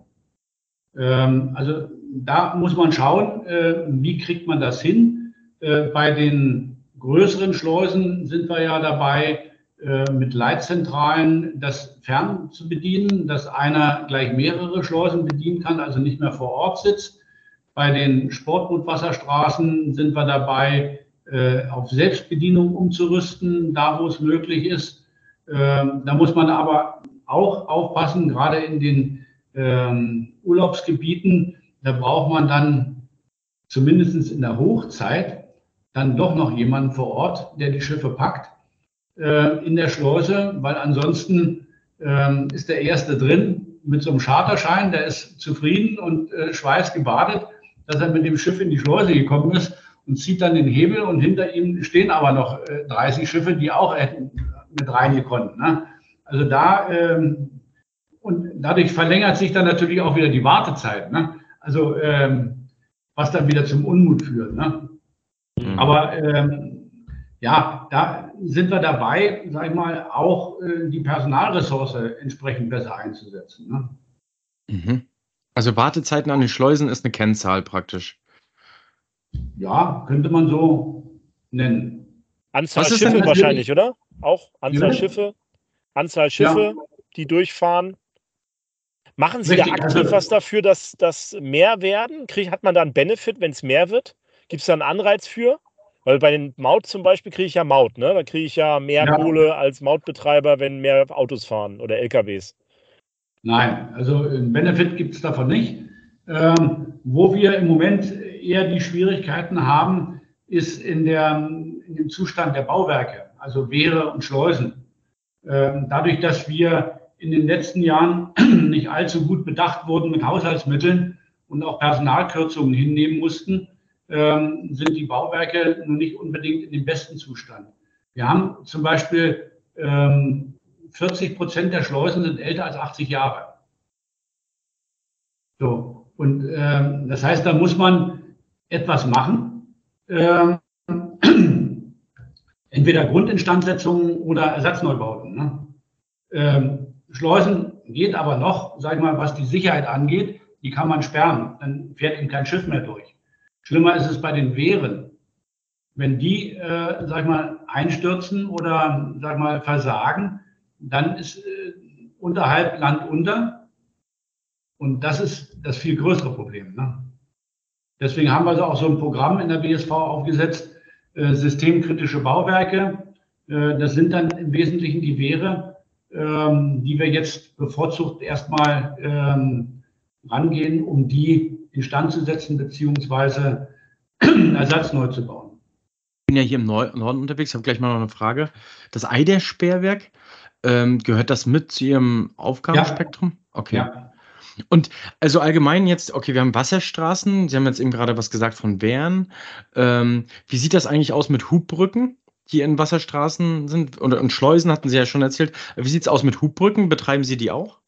Ähm, also da muss man schauen, äh, wie kriegt man das hin. Äh, bei den größeren Schleusen sind wir ja dabei, äh, mit Leitzentralen das fern zu bedienen, dass einer gleich mehrere Schleusen bedienen kann, also nicht mehr vor Ort sitzt. Bei den Sportbootwasserstraßen sind wir dabei, äh, auf Selbstbedienung umzurüsten, da wo es möglich ist. Ähm, da muss man aber auch aufpassen, gerade in den ähm, Urlaubsgebieten, da braucht man dann zumindest in der Hochzeit dann doch noch jemanden vor Ort, der die Schiffe packt äh, in der Schleuse, weil ansonsten ähm, ist der Erste drin mit so einem Charterschein, der ist zufrieden und äh, schweißgebadet, dass er mit dem Schiff in die Schleuse gekommen ist und zieht dann den Hebel und hinter ihm stehen aber noch äh, 30 Schiffe, die auch hätten mit reingekonnt. Ne? Also da ähm, und dadurch verlängert sich dann natürlich auch wieder die Wartezeit. Ne? Also ähm, was dann wieder zum Unmut führt. Ne? Mhm. Aber ähm, ja, da sind wir dabei, sag ich mal, auch äh, die Personalressource entsprechend besser einzusetzen. Ne? Mhm. Also Wartezeiten an den Schleusen ist eine Kennzahl praktisch. Ja, könnte man so nennen. Anzahl Schiffe wahrscheinlich, oder? Auch Anzahl ja. Schiffe, Anzahl Schiffe, ja. die durchfahren. Machen Sie Richtig, da aktiv also, was dafür, dass das mehr werden? Krieg, hat man da einen Benefit, wenn es mehr wird? Gibt es da einen Anreiz für? Weil bei den Maut zum Beispiel kriege ich ja Maut, ne? Da kriege ich ja mehr ja. Kohle als Mautbetreiber, wenn mehr Autos fahren oder LKWs. Nein, also einen Benefit gibt es davon nicht. Ähm, wo wir im Moment eher die Schwierigkeiten haben, ist in, der, in dem Zustand der Bauwerke, also Wehre und Schleusen. Ähm, dadurch, dass wir in den letzten Jahren nicht allzu gut bedacht wurden mit Haushaltsmitteln und auch Personalkürzungen hinnehmen mussten, ähm, sind die Bauwerke nun nicht unbedingt in dem besten Zustand. Wir haben zum Beispiel ähm, 40 Prozent der Schleusen sind älter als 80 Jahre. So, und ähm, das heißt, da muss man etwas machen. Entweder Grundinstandsetzungen oder Ersatzneubauten. Ne? Ähm, Schleusen geht aber noch, sag ich mal, was die Sicherheit angeht, die kann man sperren. Dann fährt eben kein Schiff mehr durch. Schlimmer ist es bei den Wehren. Wenn die, äh, sag ich mal, einstürzen oder, sag ich mal, versagen, dann ist äh, unterhalb Land unter. Und das ist das viel größere Problem. Ne? Deswegen haben wir also auch so ein Programm in der BSV aufgesetzt, systemkritische Bauwerke. Äh, das sind dann im Wesentlichen die Wehre, ähm, die wir jetzt bevorzugt erstmal ähm, rangehen, um die instand zu setzen beziehungsweise Ersatz neu zu bauen. Ich bin ja hier im Norden unterwegs, habe gleich mal noch eine Frage. Das Eider-Sperrwerk, ähm, gehört das mit zu Ihrem Aufgabenspektrum? Ja. Okay. Ja. Und also allgemein jetzt, okay, wir haben Wasserstraßen, Sie haben jetzt eben gerade was gesagt von Wehren. Ähm, wie sieht das eigentlich aus mit Hubbrücken, die in Wasserstraßen sind? Und, und Schleusen hatten Sie ja schon erzählt. Wie sieht es aus mit Hubbrücken? Betreiben Sie die auch?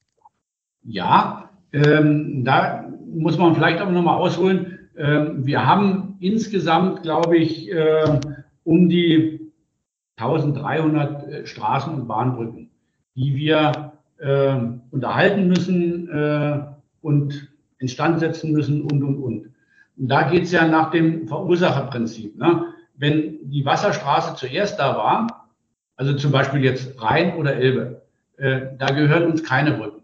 Ja, ähm, da muss man vielleicht aber nochmal ausholen. Ähm, wir haben insgesamt, glaube ich, äh, um die 1300 äh, Straßen- und Bahnbrücken, die wir äh, unterhalten müssen äh, und instand setzen müssen und, und, und. Und da geht es ja nach dem Verursacherprinzip. Ne? Wenn die Wasserstraße zuerst da war, also zum Beispiel jetzt Rhein oder Elbe, äh, da gehören uns keine Brücken.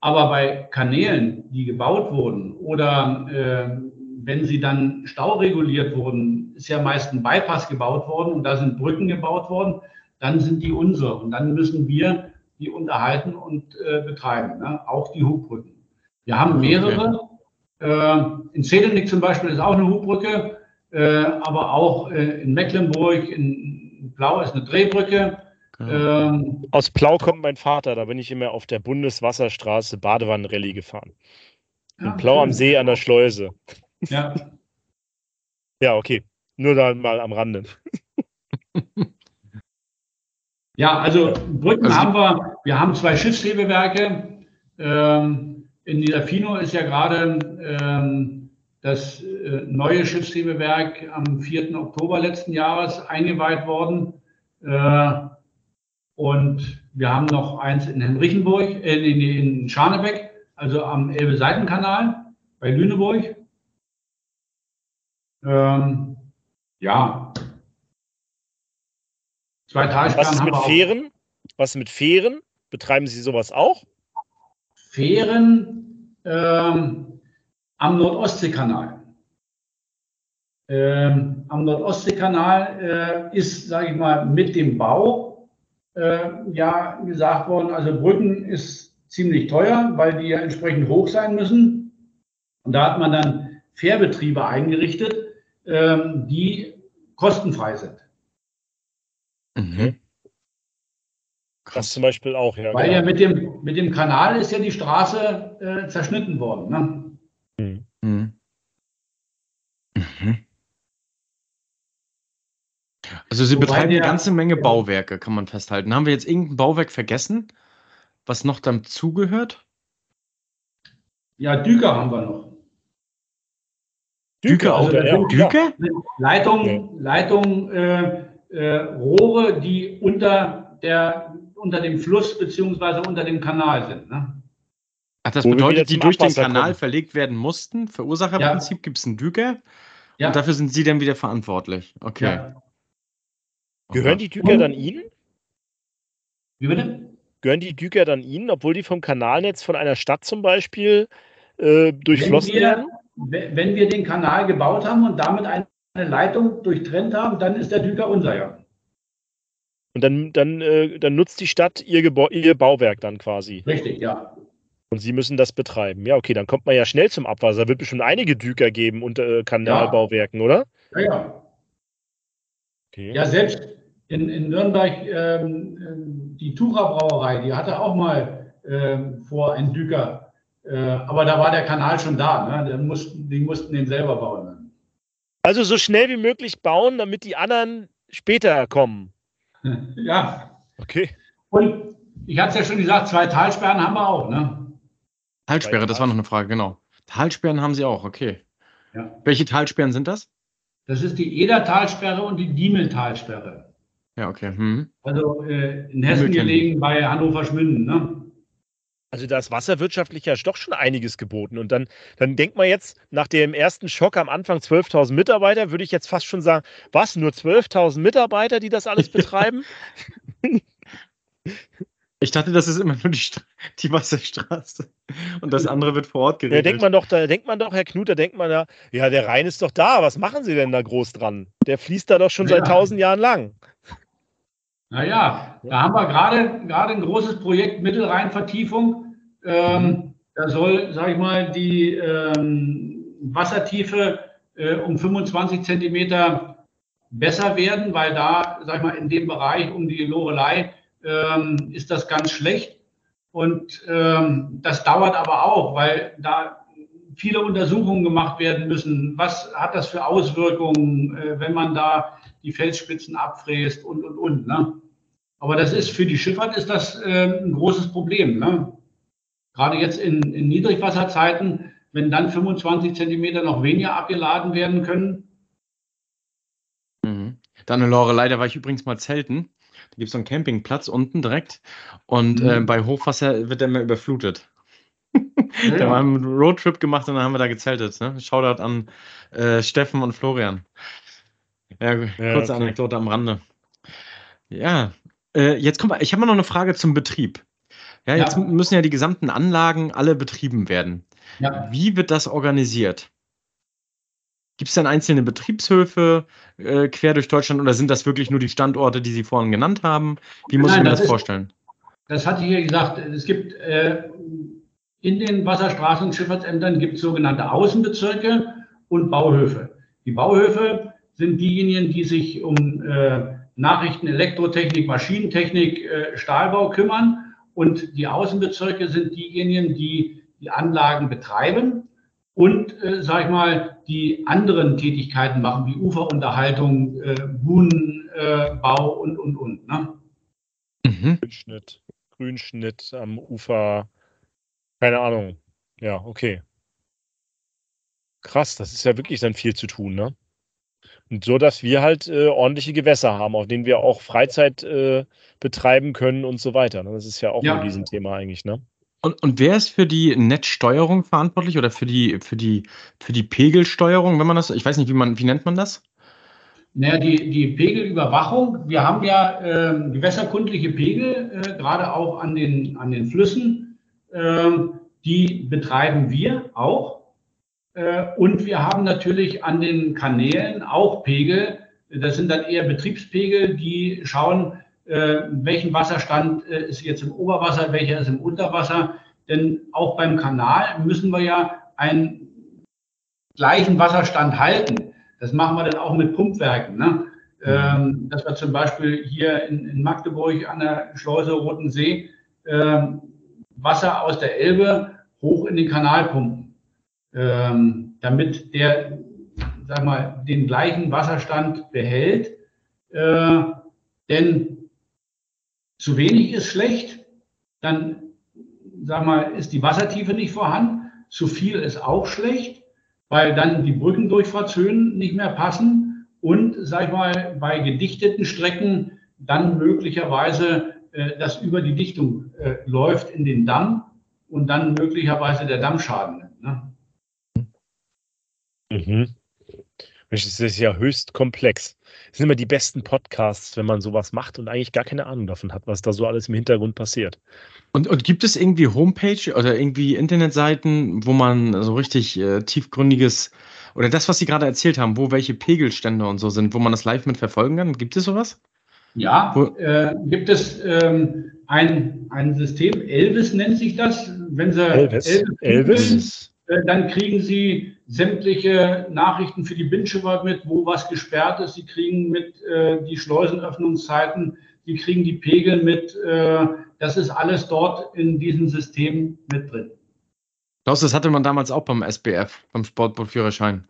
Aber bei Kanälen, die gebaut wurden oder äh, wenn sie dann staureguliert wurden, ist ja meist ein Bypass gebaut worden und da sind Brücken gebaut worden, dann sind die unsere und dann müssen wir die unterhalten und äh, betreiben, ne? auch die Hubbrücken. Wir haben mehrere. Okay. Äh, in Zedenick zum Beispiel ist auch eine Hubbrücke, äh, aber auch äh, in Mecklenburg, in Blau ist eine Drehbrücke. Ähm, Aus Plau kommt mein Vater, da bin ich immer auf der Bundeswasserstraße Badewannenrallye gefahren. In ja, Plau am See an der Schleuse. Ja. ja, okay. Nur da mal am Rande. ja, also Brücken also, haben wir. Wir haben zwei Schiffshebewerke. Ähm, in dieser Fino ist ja gerade ähm, das äh, neue Schiffshebewerk am 4. Oktober letzten Jahres eingeweiht worden. Äh, und wir haben noch eins in Henrichenburg, äh, in, in Scharnebeck, also am Elbe-Seitenkanal bei Lüneburg. Ähm, ja. Zwei Talsperren Was ist mit Fähren? Was mit Fähren? Betreiben Sie sowas auch? Fähren ähm, am Nordostseekanal. Ähm, am Nordostseekanal äh, ist, sage ich mal, mit dem Bau äh, ja gesagt worden, also Brücken ist ziemlich teuer, weil die ja entsprechend hoch sein müssen. Und da hat man dann Fährbetriebe eingerichtet, ähm, die kostenfrei sind. Mhm. Das zum Beispiel auch, ja. Weil genau. ja mit dem, mit dem Kanal ist ja die Straße äh, zerschnitten worden. Ne? Mhm. Mhm. mhm. Also Sie Wobei betreiben eine ganze Menge Bauwerke, kann man festhalten. Haben wir jetzt irgendein Bauwerk vergessen, was noch dazugehört? Ja, Düker haben wir noch. Düker, auch, also, ja. Düker? Leitung, Leitung äh, äh, Rohre, die unter, der, unter dem Fluss beziehungsweise unter dem Kanal sind. Ne? Ach, das Wo bedeutet, die durch den Kanal kommen. verlegt werden mussten. Verursacherprinzip gibt es einen Düker Ja. und dafür sind Sie dann wieder verantwortlich. Okay. Ja. Gehören die Düker dann Ihnen? Wie bitte? Gehören die Düker dann Ihnen, obwohl die vom Kanalnetz von einer Stadt zum Beispiel äh, durchflossen Wenn wir- werden? Wenn wenn wir den Kanal gebaut haben und damit eine Leitung durchtrennt haben, dann ist der Düker unser, ja. Und dann, dann, äh, dann nutzt die Stadt ihr, Gebau ihr Bauwerk dann quasi. Richtig, ja. Und sie müssen das betreiben. Ja, okay, dann kommt man ja schnell zum Abwasser. Wird bestimmt einige Düker geben unter äh, Kanalbauwerken, oder? Ja, ja. Okay. Ja, selbst in, in Nürnberg ähm, ähm, die Tucher Brauerei, die hatte auch mal ähm, vor einen Düker. Äh, aber da war der Kanal schon da. Ne? Der mussten, die mussten den selber bauen. Ne? Also so schnell wie möglich bauen, damit die anderen später kommen. Ja. Okay. Und ich hatte es ja schon gesagt, zwei Talsperren haben wir auch. Ne? Talsperre, das war noch eine Frage, genau. Talsperren haben Sie auch, okay. Ja. Welche Talsperren sind das? Das ist die Eder-Talsperre und die Diemeltalsperre. Ja, okay. Hm. Also äh, in Hessen gelegen bei Hannover Schmünden. Ne? Also da ist wasserwirtschaftlich ja doch schon einiges geboten. Und dann, dann denkt man jetzt, nach dem ersten Schock am Anfang 12.000 Mitarbeiter, würde ich jetzt fast schon sagen, was, nur 12.000 Mitarbeiter, die das alles betreiben? Ich dachte, das ist immer nur die, die Wasserstraße. Und das andere wird vor Ort Da geregelt. denkt man doch, da denkt man doch, Herr Knut, da denkt man da, ja, der Rhein ist doch da, was machen Sie denn da groß dran? Der fließt da doch schon Ja. seit tausend Jahren lang. Naja, da haben wir gerade gerade ein großes Projekt Mittelrheinvertiefung. Ähm, da soll, sage ich mal, die ähm, Wassertiefe äh, um 25 Zentimeter besser werden, weil da, sag ich mal, in dem Bereich um die Lorelei ähm, ist das ganz schlecht. Und ähm, das dauert aber auch, weil da viele Untersuchungen gemacht werden müssen. Was hat das für Auswirkungen, äh, wenn man da die Felsspitzen abfräst und, und, und. Ne? Aber das ist für die Schifffahrt ist das äh, ein großes Problem. Ne? Gerade jetzt in, in Niedrigwasserzeiten, wenn dann 25 Zentimeter noch weniger abgeladen werden können. Mhm. Dann eine Lorelei, da war ich übrigens mal zelten. Da gibt es so einen Campingplatz unten direkt. Und Mhm. äh, bei Hochwasser wird der immer überflutet. Ja, Da haben wir einen Roadtrip gemacht und dann haben wir da gezeltet. Ne? Shoutout an äh, Steffen und Florian. Ja, Ja, kurze okay. Anekdote am Rande. Ja, äh, jetzt kommt, ich habe mal noch eine Frage zum Betrieb. Ja, jetzt Ja. müssen ja die gesamten Anlagen alle betrieben werden. ja. Wie wird das organisiert? Gibt es denn einzelne Betriebshöfe äh, quer durch Deutschland oder sind das wirklich nur die Standorte, die Sie vorhin genannt haben? Wie muss Nein, ich mir das das ist- vorstellen? Das hatte ich ja gesagt. Es gibt äh, in den Wasserstraßen- und Schifffahrtsämtern gibt sogenannte Außenbezirke und Bauhöfe. Die Bauhöfe sind diejenigen, die sich um äh, Nachrichten, Elektrotechnik, Maschinentechnik, äh, Stahlbau kümmern. Und die Außenbezirke sind diejenigen, die die Anlagen betreiben und, äh, sag ich mal, die anderen Tätigkeiten machen, wie Uferunterhaltung, äh, Buhnenbau äh, Bau und, und, und. Ne? Mhm. Grünschnitt, Grünschnitt am Ufer, keine Ahnung. Ja, okay. Krass, das ist ja wirklich dann viel zu tun, ne? So, dass wir halt äh, ordentliche Gewässer haben, auf denen wir auch Freizeit äh, betreiben können und so weiter. Ne? Das ist ja auch Ja. ein Riesenthema eigentlich, ne? Und, und wer ist für die Netzsteuerung verantwortlich oder für die, für die, für die Pegelsteuerung, wenn man das, ich weiß nicht, wie man, wie nennt man das? Naja, die, die Pegelüberwachung, wir haben ja ähm, gewässerkundliche Pegel, äh, gerade auch an den, an den Flüssen, ähm, die betreiben wir auch. Äh, und wir haben natürlich an den Kanälen auch Pegel. Das sind dann eher Betriebspegel, die schauen, äh, welchen Wasserstand äh, ist jetzt im Oberwasser, welcher ist im Unterwasser. Denn auch beim Kanal müssen wir ja einen gleichen Wasserstand halten. Das machen wir dann auch mit Pumpwerken. Ne? Ähm, dass wir zum Beispiel hier in, Magdeburg an der Schleuse Roten See ähm, Wasser aus der Elbe hoch in den Kanal pumpen, ähm, damit der, sag mal, den gleichen Wasserstand behält. Äh, denn zu wenig ist schlecht, dann, sag mal, ist die Wassertiefe nicht vorhanden. Zu viel ist auch schlecht, weil dann die Brückendurchfahrtshöhen nicht mehr passen und, sag ich mal, bei gedichteten Strecken dann möglicherweise äh, das über die Dichtung äh, läuft in den Damm und dann möglicherweise der Dammschaden. Ne? Mhm. Das ist ja höchst komplex. Das sind immer die besten Podcasts, wenn man sowas macht und eigentlich gar keine Ahnung davon hat, was da so alles im Hintergrund passiert. Und, und gibt es irgendwie Homepage oder irgendwie Internetseiten, wo man so richtig äh, tiefgründiges oder das, was Sie gerade erzählt haben, wo welche Pegelstände und so sind, wo man das live mit verfolgen kann? Gibt es sowas? Ja, äh, gibt es ähm, ein, ein System, Elvis nennt sich das. Wenn Sie Elvis, Elvis, Elvis. Äh, dann kriegen Sie sämtliche Nachrichten für die Bindschiffert mit, wo was gesperrt ist. Sie kriegen mit äh, die Schleusenöffnungszeiten, Sie kriegen die Pegel mit. Äh, das ist alles dort in diesem System mit drin. Klaus, das hatte man damals auch beim SBF, beim Sportbootführerschein.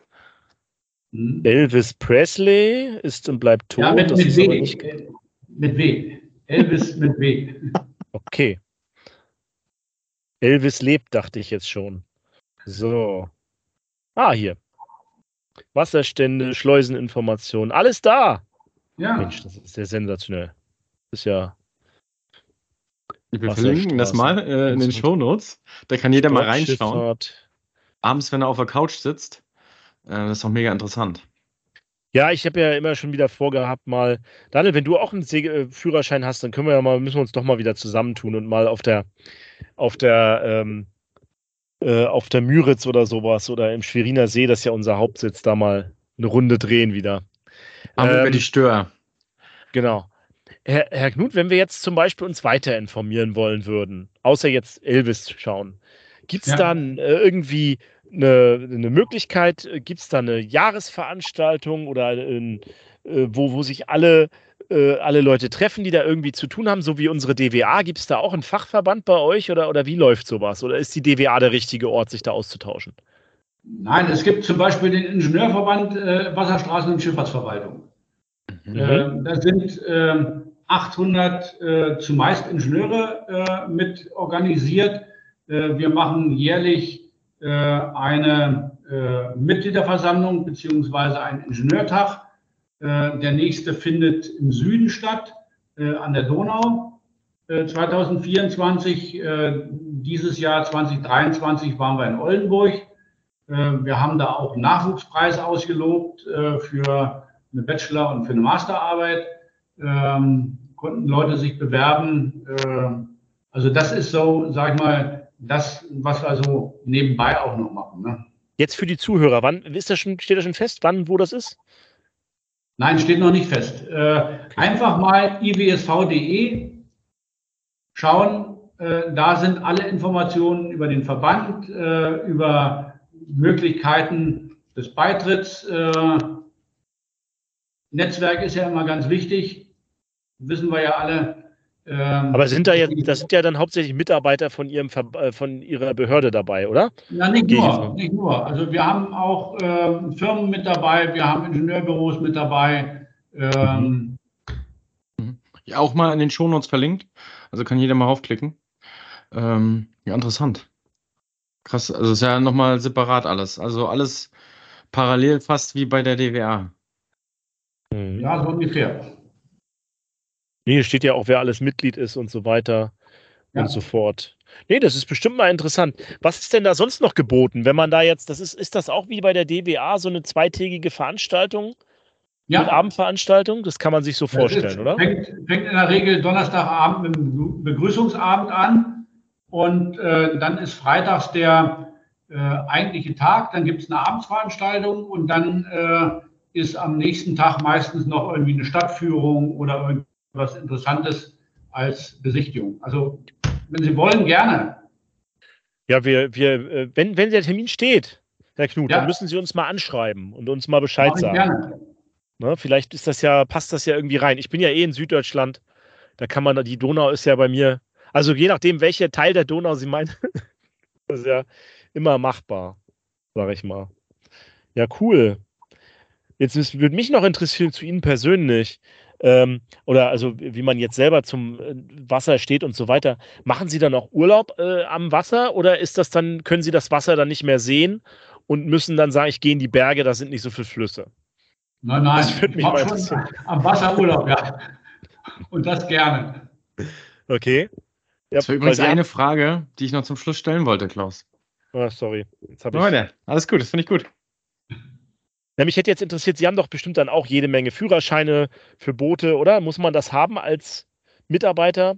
Hm. Elvis Presley ist und bleibt tot. Ja, mit, mit W. Nicht... Mit W. Elvis mit W. Okay. Elvis lebt, dachte ich jetzt schon. So. Ah, hier. Wasserstände, Schleuseninformationen, alles da. Ja. Mensch, das ist ja sensationell. Das ist ja. Wir verlinken das mal äh, in den Show Notes. Da kann jeder mal reinschauen. Abends, wenn er auf der Couch sitzt. Äh, das ist doch mega interessant. Ja, ich habe ja immer schon wieder vorgehabt, mal, Daniel, wenn du auch einen äh, Führerschein hast, dann können wir ja mal, müssen wir uns doch mal wieder zusammentun und mal auf der, auf der, ähm, äh, auf der Müritz oder sowas oder im Schweriner See, das ist ja unser Hauptsitz, da mal eine Runde drehen wieder. Aber ähm, über die Stör. Genau. Herr, Herr Knut, wenn wir jetzt zum Beispiel uns weiter informieren wollen würden, außer jetzt Elvis schauen, gibt es ja. dann äh, irgendwie eine, eine Möglichkeit, gibt es da eine Jahresveranstaltung oder ein, äh, wo, wo sich alle, äh, alle Leute treffen, die da irgendwie zu tun haben, so wie unsere DWA? Gibt es da auch einen Fachverband bei euch oder, oder wie läuft sowas? Oder ist die DWA der richtige Ort, sich da auszutauschen? Nein, es gibt zum Beispiel den Ingenieurverband äh, Wasserstraßen- und Schifffahrtsverwaltung. Mhm. Ähm, da sind 800 ähm, äh, zumeist Ingenieure äh, mit organisiert. Äh, wir machen jährlich äh, eine Mitgliederversammlung beziehungsweise einen Ingenieurtag. Äh, der nächste findet im Süden statt, an der Donau. 2024, dieses Jahr 2023 waren wir in Oldenburg. Wir haben da auch einen Nachwuchspreis ausgelobt für eine Bachelor- und für eine Masterarbeit. Ähm, konnten Leute sich bewerben. also das ist so, sag ich mal, das, was wir so nebenbei auch noch machen. Ne? Jetzt für die Zuhörer, wann ist das schon, steht das schon fest, wann, wo das ist? Nein, steht noch nicht fest. Äh, okay. Einfach mal iwsv.de schauen. Äh, da sind alle Informationen über den Verband, äh, über Möglichkeiten des Beitritts. Netzwerk ist ja immer ganz wichtig. Wissen wir ja alle. Ähm, Aber sind da jetzt, das sind ja dann hauptsächlich Mitarbeiter von ihrem äh, von ihrer Behörde dabei, oder? Ja, nicht nur, nicht nur. Also wir haben auch ähm, Firmen mit dabei, wir haben Ingenieurbüros mit dabei. Ähm, mhm. ja, auch mal in den Shownotes verlinkt. Also kann jeder mal aufklicken. Ähm, ja, interessant. Krass, also ist ja nochmal separat alles. Also alles parallel fast wie bei der DWA. Ja, so ungefähr. Nee, hier steht ja auch, wer alles Mitglied ist und so weiter ja. und so fort. Nee, das ist bestimmt mal interessant. Was ist denn da sonst noch geboten, wenn man da jetzt, das ist, ist das auch wie bei der DWA so eine zweitägige Veranstaltung? Ja. Mit Abendveranstaltung? Das kann man sich so das vorstellen, ist, oder? Fängt, fängt, in der Regel Donnerstagabend mit dem Begrüßungsabend an und äh, dann ist freitags der äh, eigentliche Tag, dann gibt es eine Abendsveranstaltung und dann äh, ist am nächsten Tag meistens noch irgendwie eine Stadtführung oder irgendwie was Interessantes als Besichtigung. Also, wenn Sie wollen, gerne. Ja, wir, wir, äh, wenn, wenn der Termin steht, Herr Knut, ja. dann müssen Sie uns mal anschreiben und uns mal Bescheid sagen. Gerne. Ne, vielleicht ist das ja, passt das ja irgendwie rein. Ich bin ja eh in Süddeutschland. Da kann man, die Donau ist ja bei mir, also je nachdem, welcher Teil der Donau Sie meinen, das ist ja immer machbar, sage ich mal. Ja, cool. Jetzt würde mich noch interessieren zu Ihnen persönlich ähm, oder also wie man jetzt selber zum äh, Wasser steht und so weiter. Machen Sie dann auch Urlaub äh, am Wasser oder ist das dann, können Sie das Wasser dann nicht mehr sehen und müssen dann sagen, ich gehe in die Berge, da sind nicht so viele Flüsse? Nein, nein. Das würde mich ich mal schon am Wasserurlaub, ja. Und das gerne. Okay. Ja, Das war übrigens eine Frage, die ich noch zum Schluss stellen wollte, Klaus. Ah, sorry. Jetzt hab ich, Leute, alles gut, das finde ich gut. Ja, mich hätte jetzt interessiert, Sie haben doch bestimmt dann auch jede Menge Führerscheine für Boote, oder? Muss man das haben als Mitarbeiter?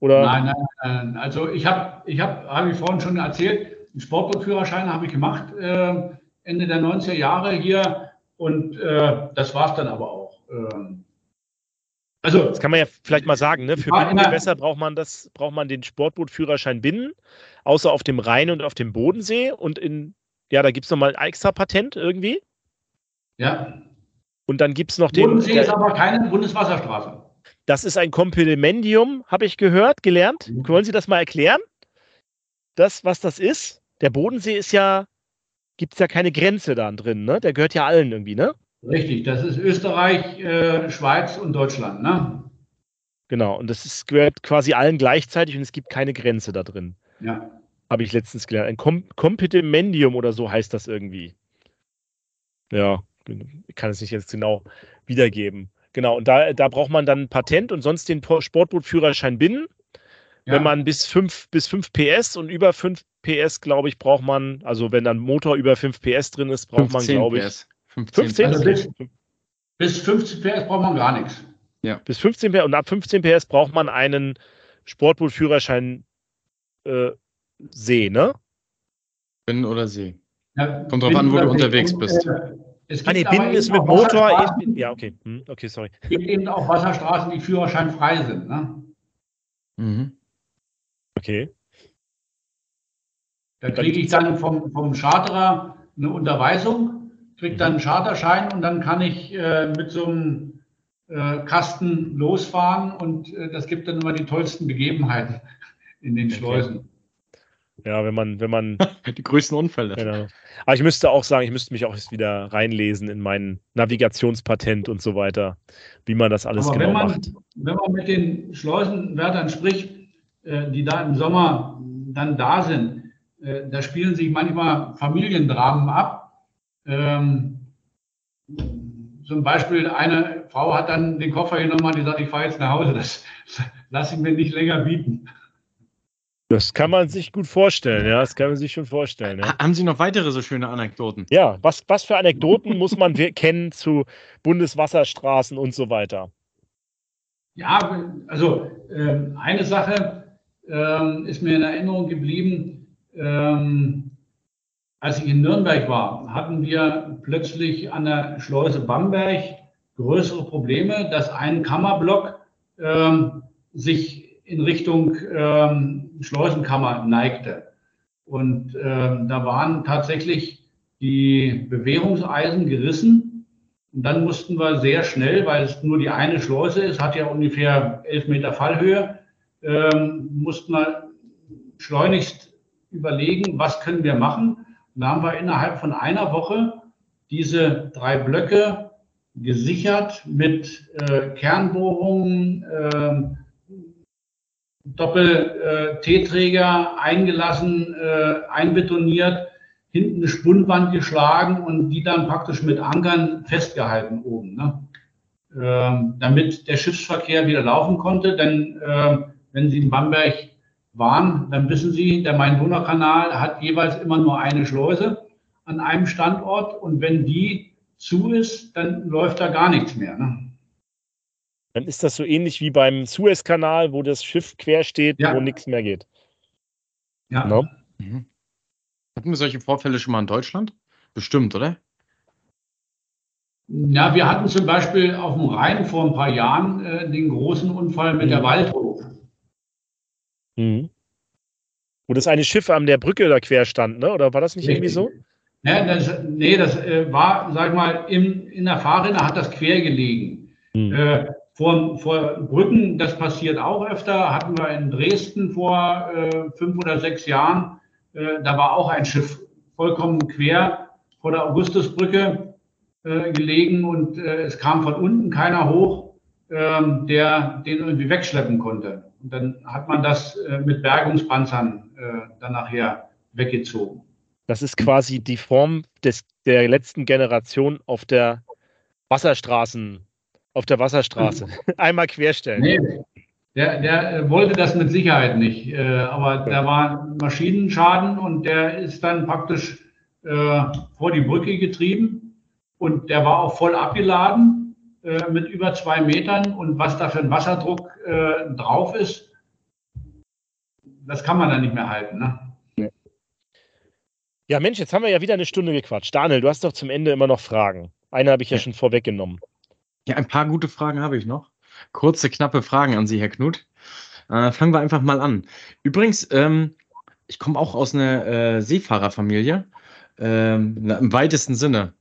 Oder? Nein, nein, nein. Also ich habe, ich habe, habe ich vorhin schon erzählt, einen Sportbootführerschein habe ich gemacht äh, Ende der 90er Jahre hier und äh, das war es dann aber auch. Ähm, also Das kann man ja vielleicht mal sagen, ne? Für Binnengewässer braucht man das, braucht man den Sportbootführerschein binnen, außer auf dem Rhein und auf dem Bodensee. Und in, ja, da gibt es nochmal ein extra Patent irgendwie. Ja, Und dann gibt es noch den. Bodensee ist aber keine Bundeswasserstraße. das ist ein Kompendium, habe ich gehört, gelernt. Mhm. Wollen Sie das mal erklären? Das, was das ist? Der Bodensee ist ja, gibt es ja keine Grenze da drin, ne? Der gehört ja allen irgendwie, ne? Richtig, das ist Österreich, äh, Schweiz und Deutschland. Ne? Genau. Und das ist, gehört quasi allen gleichzeitig und es gibt keine Grenze da drin. Ja. Habe ich letztens gelernt. Ein Kom Kompedimendium oder so heißt das irgendwie. Ja, ich kann es nicht jetzt genau wiedergeben. Genau, und da, da braucht man dann ein Patent und sonst den Po- Sportbootführerschein binnen. ja. Wenn man bis 5 bis 5 PS und über 5 PS, glaube ich, braucht man, also wenn dann Motor über 5 PS drin ist, braucht man, glaube ich, PS. 15, 15 Also PS. bis- Bis 50 PS braucht man gar nichts. bis 15 PS und ab 15 PS braucht man einen Sportbootführerschein äh, See, ne? Binnen oder See. Ja, Kommt drauf an, wo du unterwegs und, bist. äh, Es Ah, nee, Binnen ist eben mit auch Motor. Wasserstraßen- Ja, okay. Hm, okay, sorry. Es gibt eben auch Wasserstraßen, die führerscheinfrei sind. Ne? Mhm. Okay. Da kriege ich dann vom, vom Charterer eine Unterweisung, kriege dann einen Charterschein und dann kann ich äh, mit so einem äh, Kasten losfahren und äh, das gibt dann immer die tollsten Begebenheiten in den Okay. Ja, wenn man, wenn man, Die größten Unfälle. genau. Aber ich müsste auch sagen, ich müsste mich auch jetzt wieder reinlesen in mein Navigationspatent und so weiter, wie man das alles Aber genau wenn man, macht. wenn man mit den Schleusenwärtern spricht, äh, die da im Sommer dann da sind, äh, da spielen sich manchmal Familiendramen ab. Ähm, zum Beispiel eine Frau hat dann den Koffer genommen und die sagt, ich fahre jetzt nach Hause, das lasse ich mir nicht länger bieten. Das kann man sich gut vorstellen, ja, das kann man sich schon vorstellen. Ja, Ha- Haben Sie noch weitere so schöne Anekdoten? ja was, was für Anekdoten muss man kennen zu Bundeswasserstraßen und so weiter? Ja, also ähm, eine Sache ähm, ist mir in Erinnerung geblieben. Ähm, als ich in Nürnberg war, hatten wir plötzlich an der Schleuse Bamberg größere Probleme, dass ein Kammerblock ähm, sich in Richtung ähm, Schleusenkammer neigte. Und ähm, da waren tatsächlich die Bewährungseisen gerissen. Und dann mussten wir sehr schnell, weil es nur die eine Schleuse ist, hat ja ungefähr elf Meter Fallhöhe, ähm, mussten wir schleunigst überlegen, was können wir machen. Und da haben wir innerhalb von einer Woche diese drei Blöcke gesichert mit äh, Kernbohrungen, ähm, Doppel-T-Träger eingelassen, äh, einbetoniert, hinten eine Spunnwand geschlagen und die dann praktisch mit Ankern festgehalten oben, ne? ähm, damit der Schiffsverkehr wieder laufen konnte. Denn ähm, wenn Sie in Bamberg waren, dann wissen Sie, der Main-Donau-Kanal hat jeweils immer nur eine Schleuse an einem Standort und wenn die zu ist, dann läuft da gar nichts mehr. Ne? Dann ist das so ähnlich wie beim Suezkanal, wo das Schiff quer steht, Ja. wo nichts mehr geht. Ja. No? Mhm. Hatten wir solche Vorfälle schon mal in Deutschland? Bestimmt, oder? Ja, wir hatten zum Beispiel auf dem Rhein vor ein paar Jahren äh, den großen Unfall mit der Mhm. Waldhof. Mhm. Wo das eine Schiff an der Brücke da quer stand, ne? Oder war das nicht irgendwie so? Ne, das, nee, das äh, war, sag ich mal, im, in der Fahrrinne hat das quer gelegen. Mhm. Äh, vor, vor Brücken, das passiert auch öfter, hatten wir in Dresden vor äh, fünf oder sechs Jahren. Äh, da war auch ein Schiff vollkommen quer vor der Augustusbrücke äh, gelegen und äh, es kam von unten keiner hoch, ähm, der den irgendwie wegschleppen konnte. Und dann hat man das äh, mit Bergungspanzern äh, dann nachher weggezogen. Das ist quasi die Form des, der letzten Generation auf der Wasserstraßen auf der Wasserstraße. Einmal querstellen. Nee, der, der äh, wollte das mit Sicherheit nicht. Äh, aber da war Maschinenschaden und der ist dann praktisch äh, vor die Brücke getrieben und der war auch voll abgeladen mit über zwei Metern und was da für ein Wasserdruck drauf ist, das kann man dann nicht mehr halten. Ne? Ja, Mensch, jetzt haben wir ja wieder eine Stunde gequatscht. Daniel, du hast doch zum Ende immer noch Fragen. Eine habe ich ja, ja schon vorweggenommen. Ja, ein paar gute Fragen habe ich noch. Kurze, knappe Fragen an Sie, Herr Knut. Äh, fangen wir einfach mal an. Übrigens, ähm, ich komme auch aus einer äh, Seefahrerfamilie. Ähm, Im weitesten Sinne.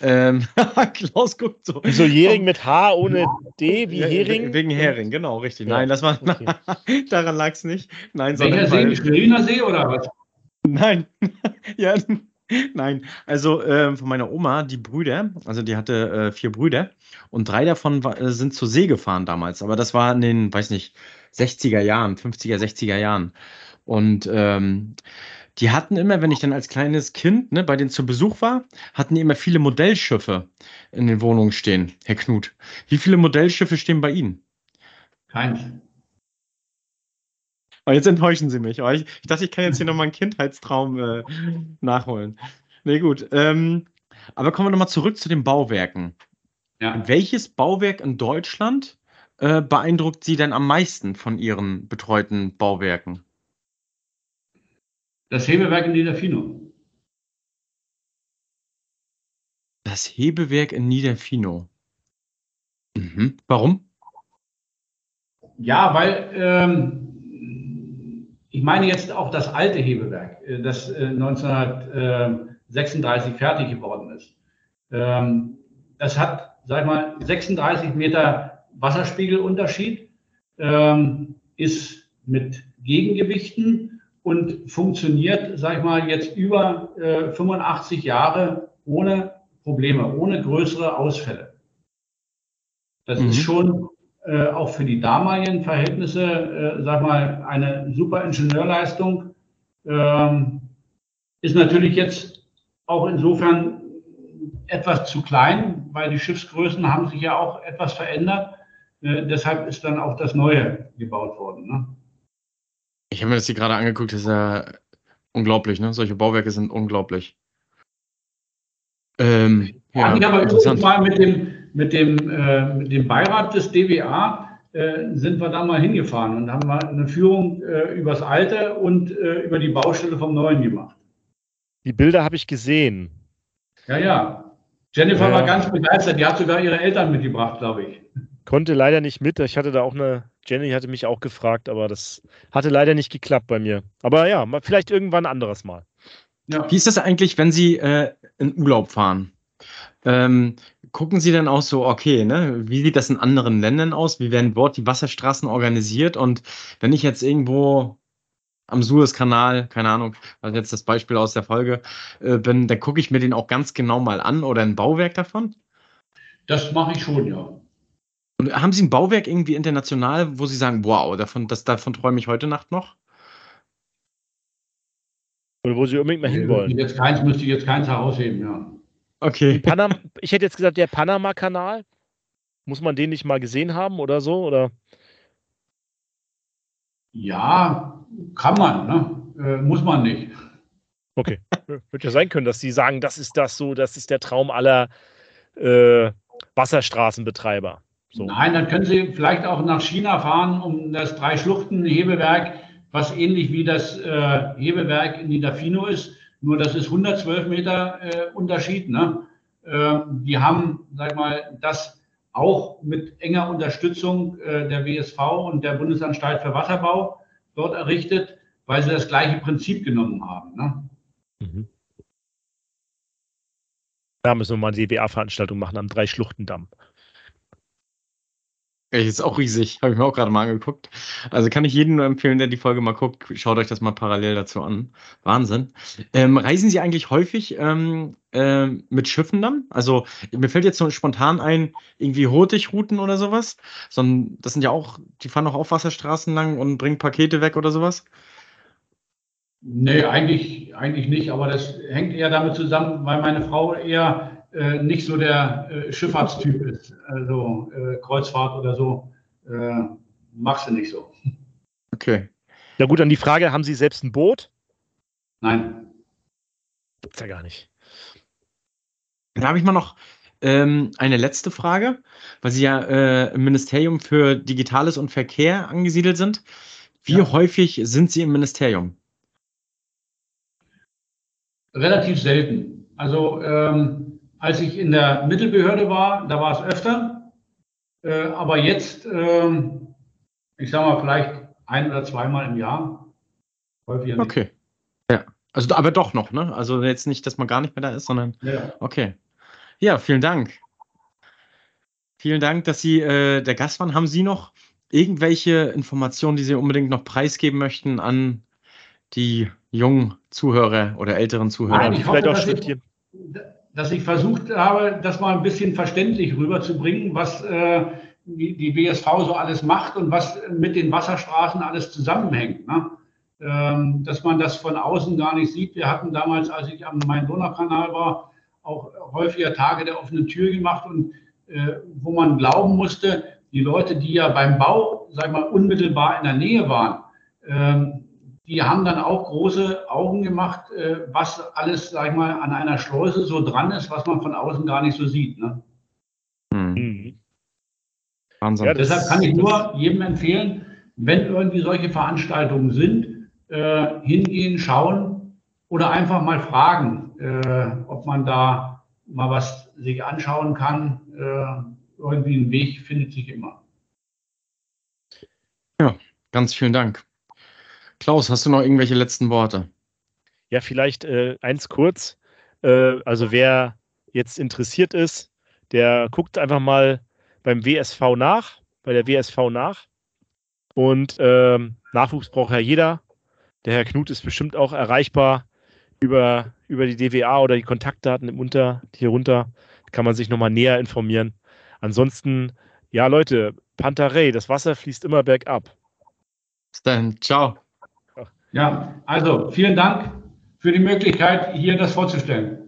Ähm, Klaus guckt so. Wieso Hering mit H ohne D wie Hering? Wegen Hering, genau, richtig. Ja. Nein, das war okay. daran lag es nicht. Nein, Welcher See? Schweriner See oder was? Nein. ja, Nein, also äh, von meiner Oma, die Brüder, also die hatte äh, vier Brüder und drei davon war, äh, sind zur See gefahren damals, aber das war in den, weiß nicht, 60er Jahren, 50er, 60er Jahren. Und ähm, die hatten immer, wenn ich dann als kleines Kind ne, bei denen zu Besuch war, hatten die immer viele Modellschiffe in den Wohnungen stehen, Herr Knut. Wie viele Modellschiffe stehen bei Ihnen? Keins. Aber jetzt enttäuschen Sie mich. ich, ich dachte, ich kann jetzt hier nochmal einen Kindheitstraum äh, nachholen. Nee, gut. Ähm, aber kommen wir nochmal zurück zu den Bauwerken. Ja. Welches Bauwerk in Deutschland äh, beeindruckt Sie denn am meisten von Ihren betreuten Bauwerken? Das Hebewerk in Niederfino. Das Hebewerk in Niederfino. Mhm. Warum? Ja, weil ähm, ich meine jetzt auch das alte Hebewerk, äh, das 1936 äh, fertig geworden ist. Ähm, das hat, sag ich mal, 36 Meter Wasserspiegelunterschied, ähm, ist mit Gegengewichten und funktioniert, sag ich mal, jetzt über 85 äh, Jahre ohne Probleme, ohne größere Ausfälle. Das mhm. ist schon äh, auch für die damaligen Verhältnisse, äh, sag mal, eine super Ingenieurleistung. Ähm, ist natürlich jetzt auch insofern etwas zu klein, weil die Schiffsgrößen haben sich ja auch etwas verändert. Äh, deshalb ist dann auch das Neue gebaut worden. Ne? Ich habe mir das hier gerade angeguckt, das ist ja unglaublich, ne? Solche Bauwerke sind unglaublich. Ähm, ja, ich habe interessant. mal mit dem, mit dem, äh, mit dem Beirat des DWA äh, sind wir da mal hingefahren und haben mal eine Führung äh, übers Alte und äh, über die Baustelle vom Neuen gemacht. Die Bilder habe ich gesehen. Ja, ja. Jennifer ja. war ganz begeistert. Die hat sogar ihre Eltern mitgebracht, glaube ich. Konnte leider nicht mit. Ich hatte da auch eine, Jenny hatte mich auch gefragt, aber das hatte leider nicht geklappt bei mir. Aber ja, vielleicht irgendwann ein anderes Mal. Ja. Wie ist das eigentlich, wenn Sie äh, in Urlaub fahren? Ähm, gucken Sie dann auch so, okay, ne, wie sieht das in anderen Ländern aus? Wie werden dort die Wasserstraßen organisiert? Und wenn ich jetzt irgendwo am Suezkanal, keine Ahnung, also jetzt das Beispiel aus der Folge, äh, bin, dann gucke ich mir den auch ganz genau mal an oder ein Bauwerk davon? Das mache ich schon, ja. Und haben Sie ein Bauwerk irgendwie international, wo Sie sagen, wow, davon, das, davon träume ich heute Nacht noch? Oder wo Sie unbedingt mal hinwollen? Jetzt keins, müsste ich jetzt keins herausheben, ja. Okay. Panam ich hätte jetzt gesagt, der Panama-Kanal. Muss man den nicht mal gesehen haben oder so? Oder? Ja, kann man, ne? Äh, muss man nicht. Okay. Wird ja sein können, dass Sie sagen, das ist das so, das ist der Traum aller äh, Wasserstraßenbetreiber. So. Nein, dann können Sie vielleicht auch nach China fahren, um das Drei-Schluchten-Hebewerk, was ähnlich wie das äh, Hebewerk in Niederfino ist, nur das ist 112 Meter äh, Unterschied. Ne? Äh, die haben, sag mal, das auch mit enger Unterstützung äh, der WSV und der Bundesanstalt für Wasserbau dort errichtet, weil sie das gleiche Prinzip genommen haben. Ne? Mhm. Da müssen wir mal eine DBA-Veranstaltung machen am Drei-Schluchtendamm. Ist auch riesig, habe ich mir auch gerade mal angeguckt. Also kann ich jedem nur empfehlen, der die Folge mal guckt, schaut euch das mal parallel dazu an. Wahnsinn. Ähm, reisen Sie eigentlich häufig ähm, äh, mit Schiffen dann? Also mir fällt jetzt so spontan ein, irgendwie Hurtigrouten oder sowas. Sondern das sind ja auch, die fahren auch auf Wasserstraßen lang und bringen Pakete weg oder sowas. Nee, eigentlich, eigentlich nicht, aber das hängt eher damit zusammen, weil meine Frau eher äh, nicht so der äh, Schifffahrtstyp ist. Also äh, Kreuzfahrt oder so äh, machst du nicht so. Okay. Ja gut, an die Frage, haben Sie selbst ein Boot? Nein. Gibt's ja gar nicht. Da habe ich mal noch ähm, eine letzte Frage, weil Sie ja äh, im Ministerium für Digitales und Verkehr angesiedelt sind. Wie ja. häufig sind Sie im Ministerium? Relativ selten. Also ähm, als ich in der Mittelbehörde war, da war es öfter. Äh, aber jetzt, ähm, ich sage mal, vielleicht ein oder zweimal im Jahr. Häufiger nicht. Okay. Ja. Also, aber doch noch, ne? Also jetzt nicht, dass man gar nicht mehr da ist, sondern. Ja. Okay. Ja, vielen Dank. Vielen Dank, dass Sie äh, der Gast waren. Haben Sie noch irgendwelche Informationen, die Sie unbedingt noch preisgeben möchten an die jungen Zuhörer oder älteren Zuhörer? Nein, ich vielleicht hoffe, auch dass ich, dass ich versucht habe, das mal ein bisschen verständlich rüberzubringen, was äh, die, die BSV so alles macht und was mit den Wasserstraßen alles zusammenhängt. Ne? Ähm, dass man das von außen gar nicht sieht. Wir hatten damals, als ich am Main-Donau-Kanal war, auch häufiger Tage der offenen Tür gemacht und äh, wo man glauben musste, die Leute, die ja beim Bau, sag ich mal, unmittelbar in der Nähe waren, ähm, die haben dann auch große Augen gemacht, äh, was alles, sag ich mal, an einer Schleuse so dran ist, was man von außen gar nicht so sieht. Ne? Mhm. Wahnsinn. Ja, Deshalb kann ich nur jedem empfehlen, wenn irgendwie solche Veranstaltungen sind, äh, hingehen, schauen oder einfach mal fragen, äh, ob man da mal was sich anschauen kann. Äh, irgendwie ein Weg findet sich immer. Ja, ganz vielen Dank. Klaus, hast du noch irgendwelche letzten Worte? Ja, vielleicht äh, eins kurz. Äh, also wer jetzt interessiert ist, der guckt einfach mal beim WSV nach, bei der WSV nach. Und ähm, Nachwuchs braucht ja jeder. Der Herr Knut ist bestimmt auch erreichbar über, über die DWA oder die Kontaktdaten im Unter, hier runter. Kann man sich nochmal näher informieren. Ansonsten, ja, Leute, Pantarei, das Wasser fließt immer bergab. Bis dann, ciao. Ja, also vielen Dank für die Möglichkeit, hier das vorzustellen.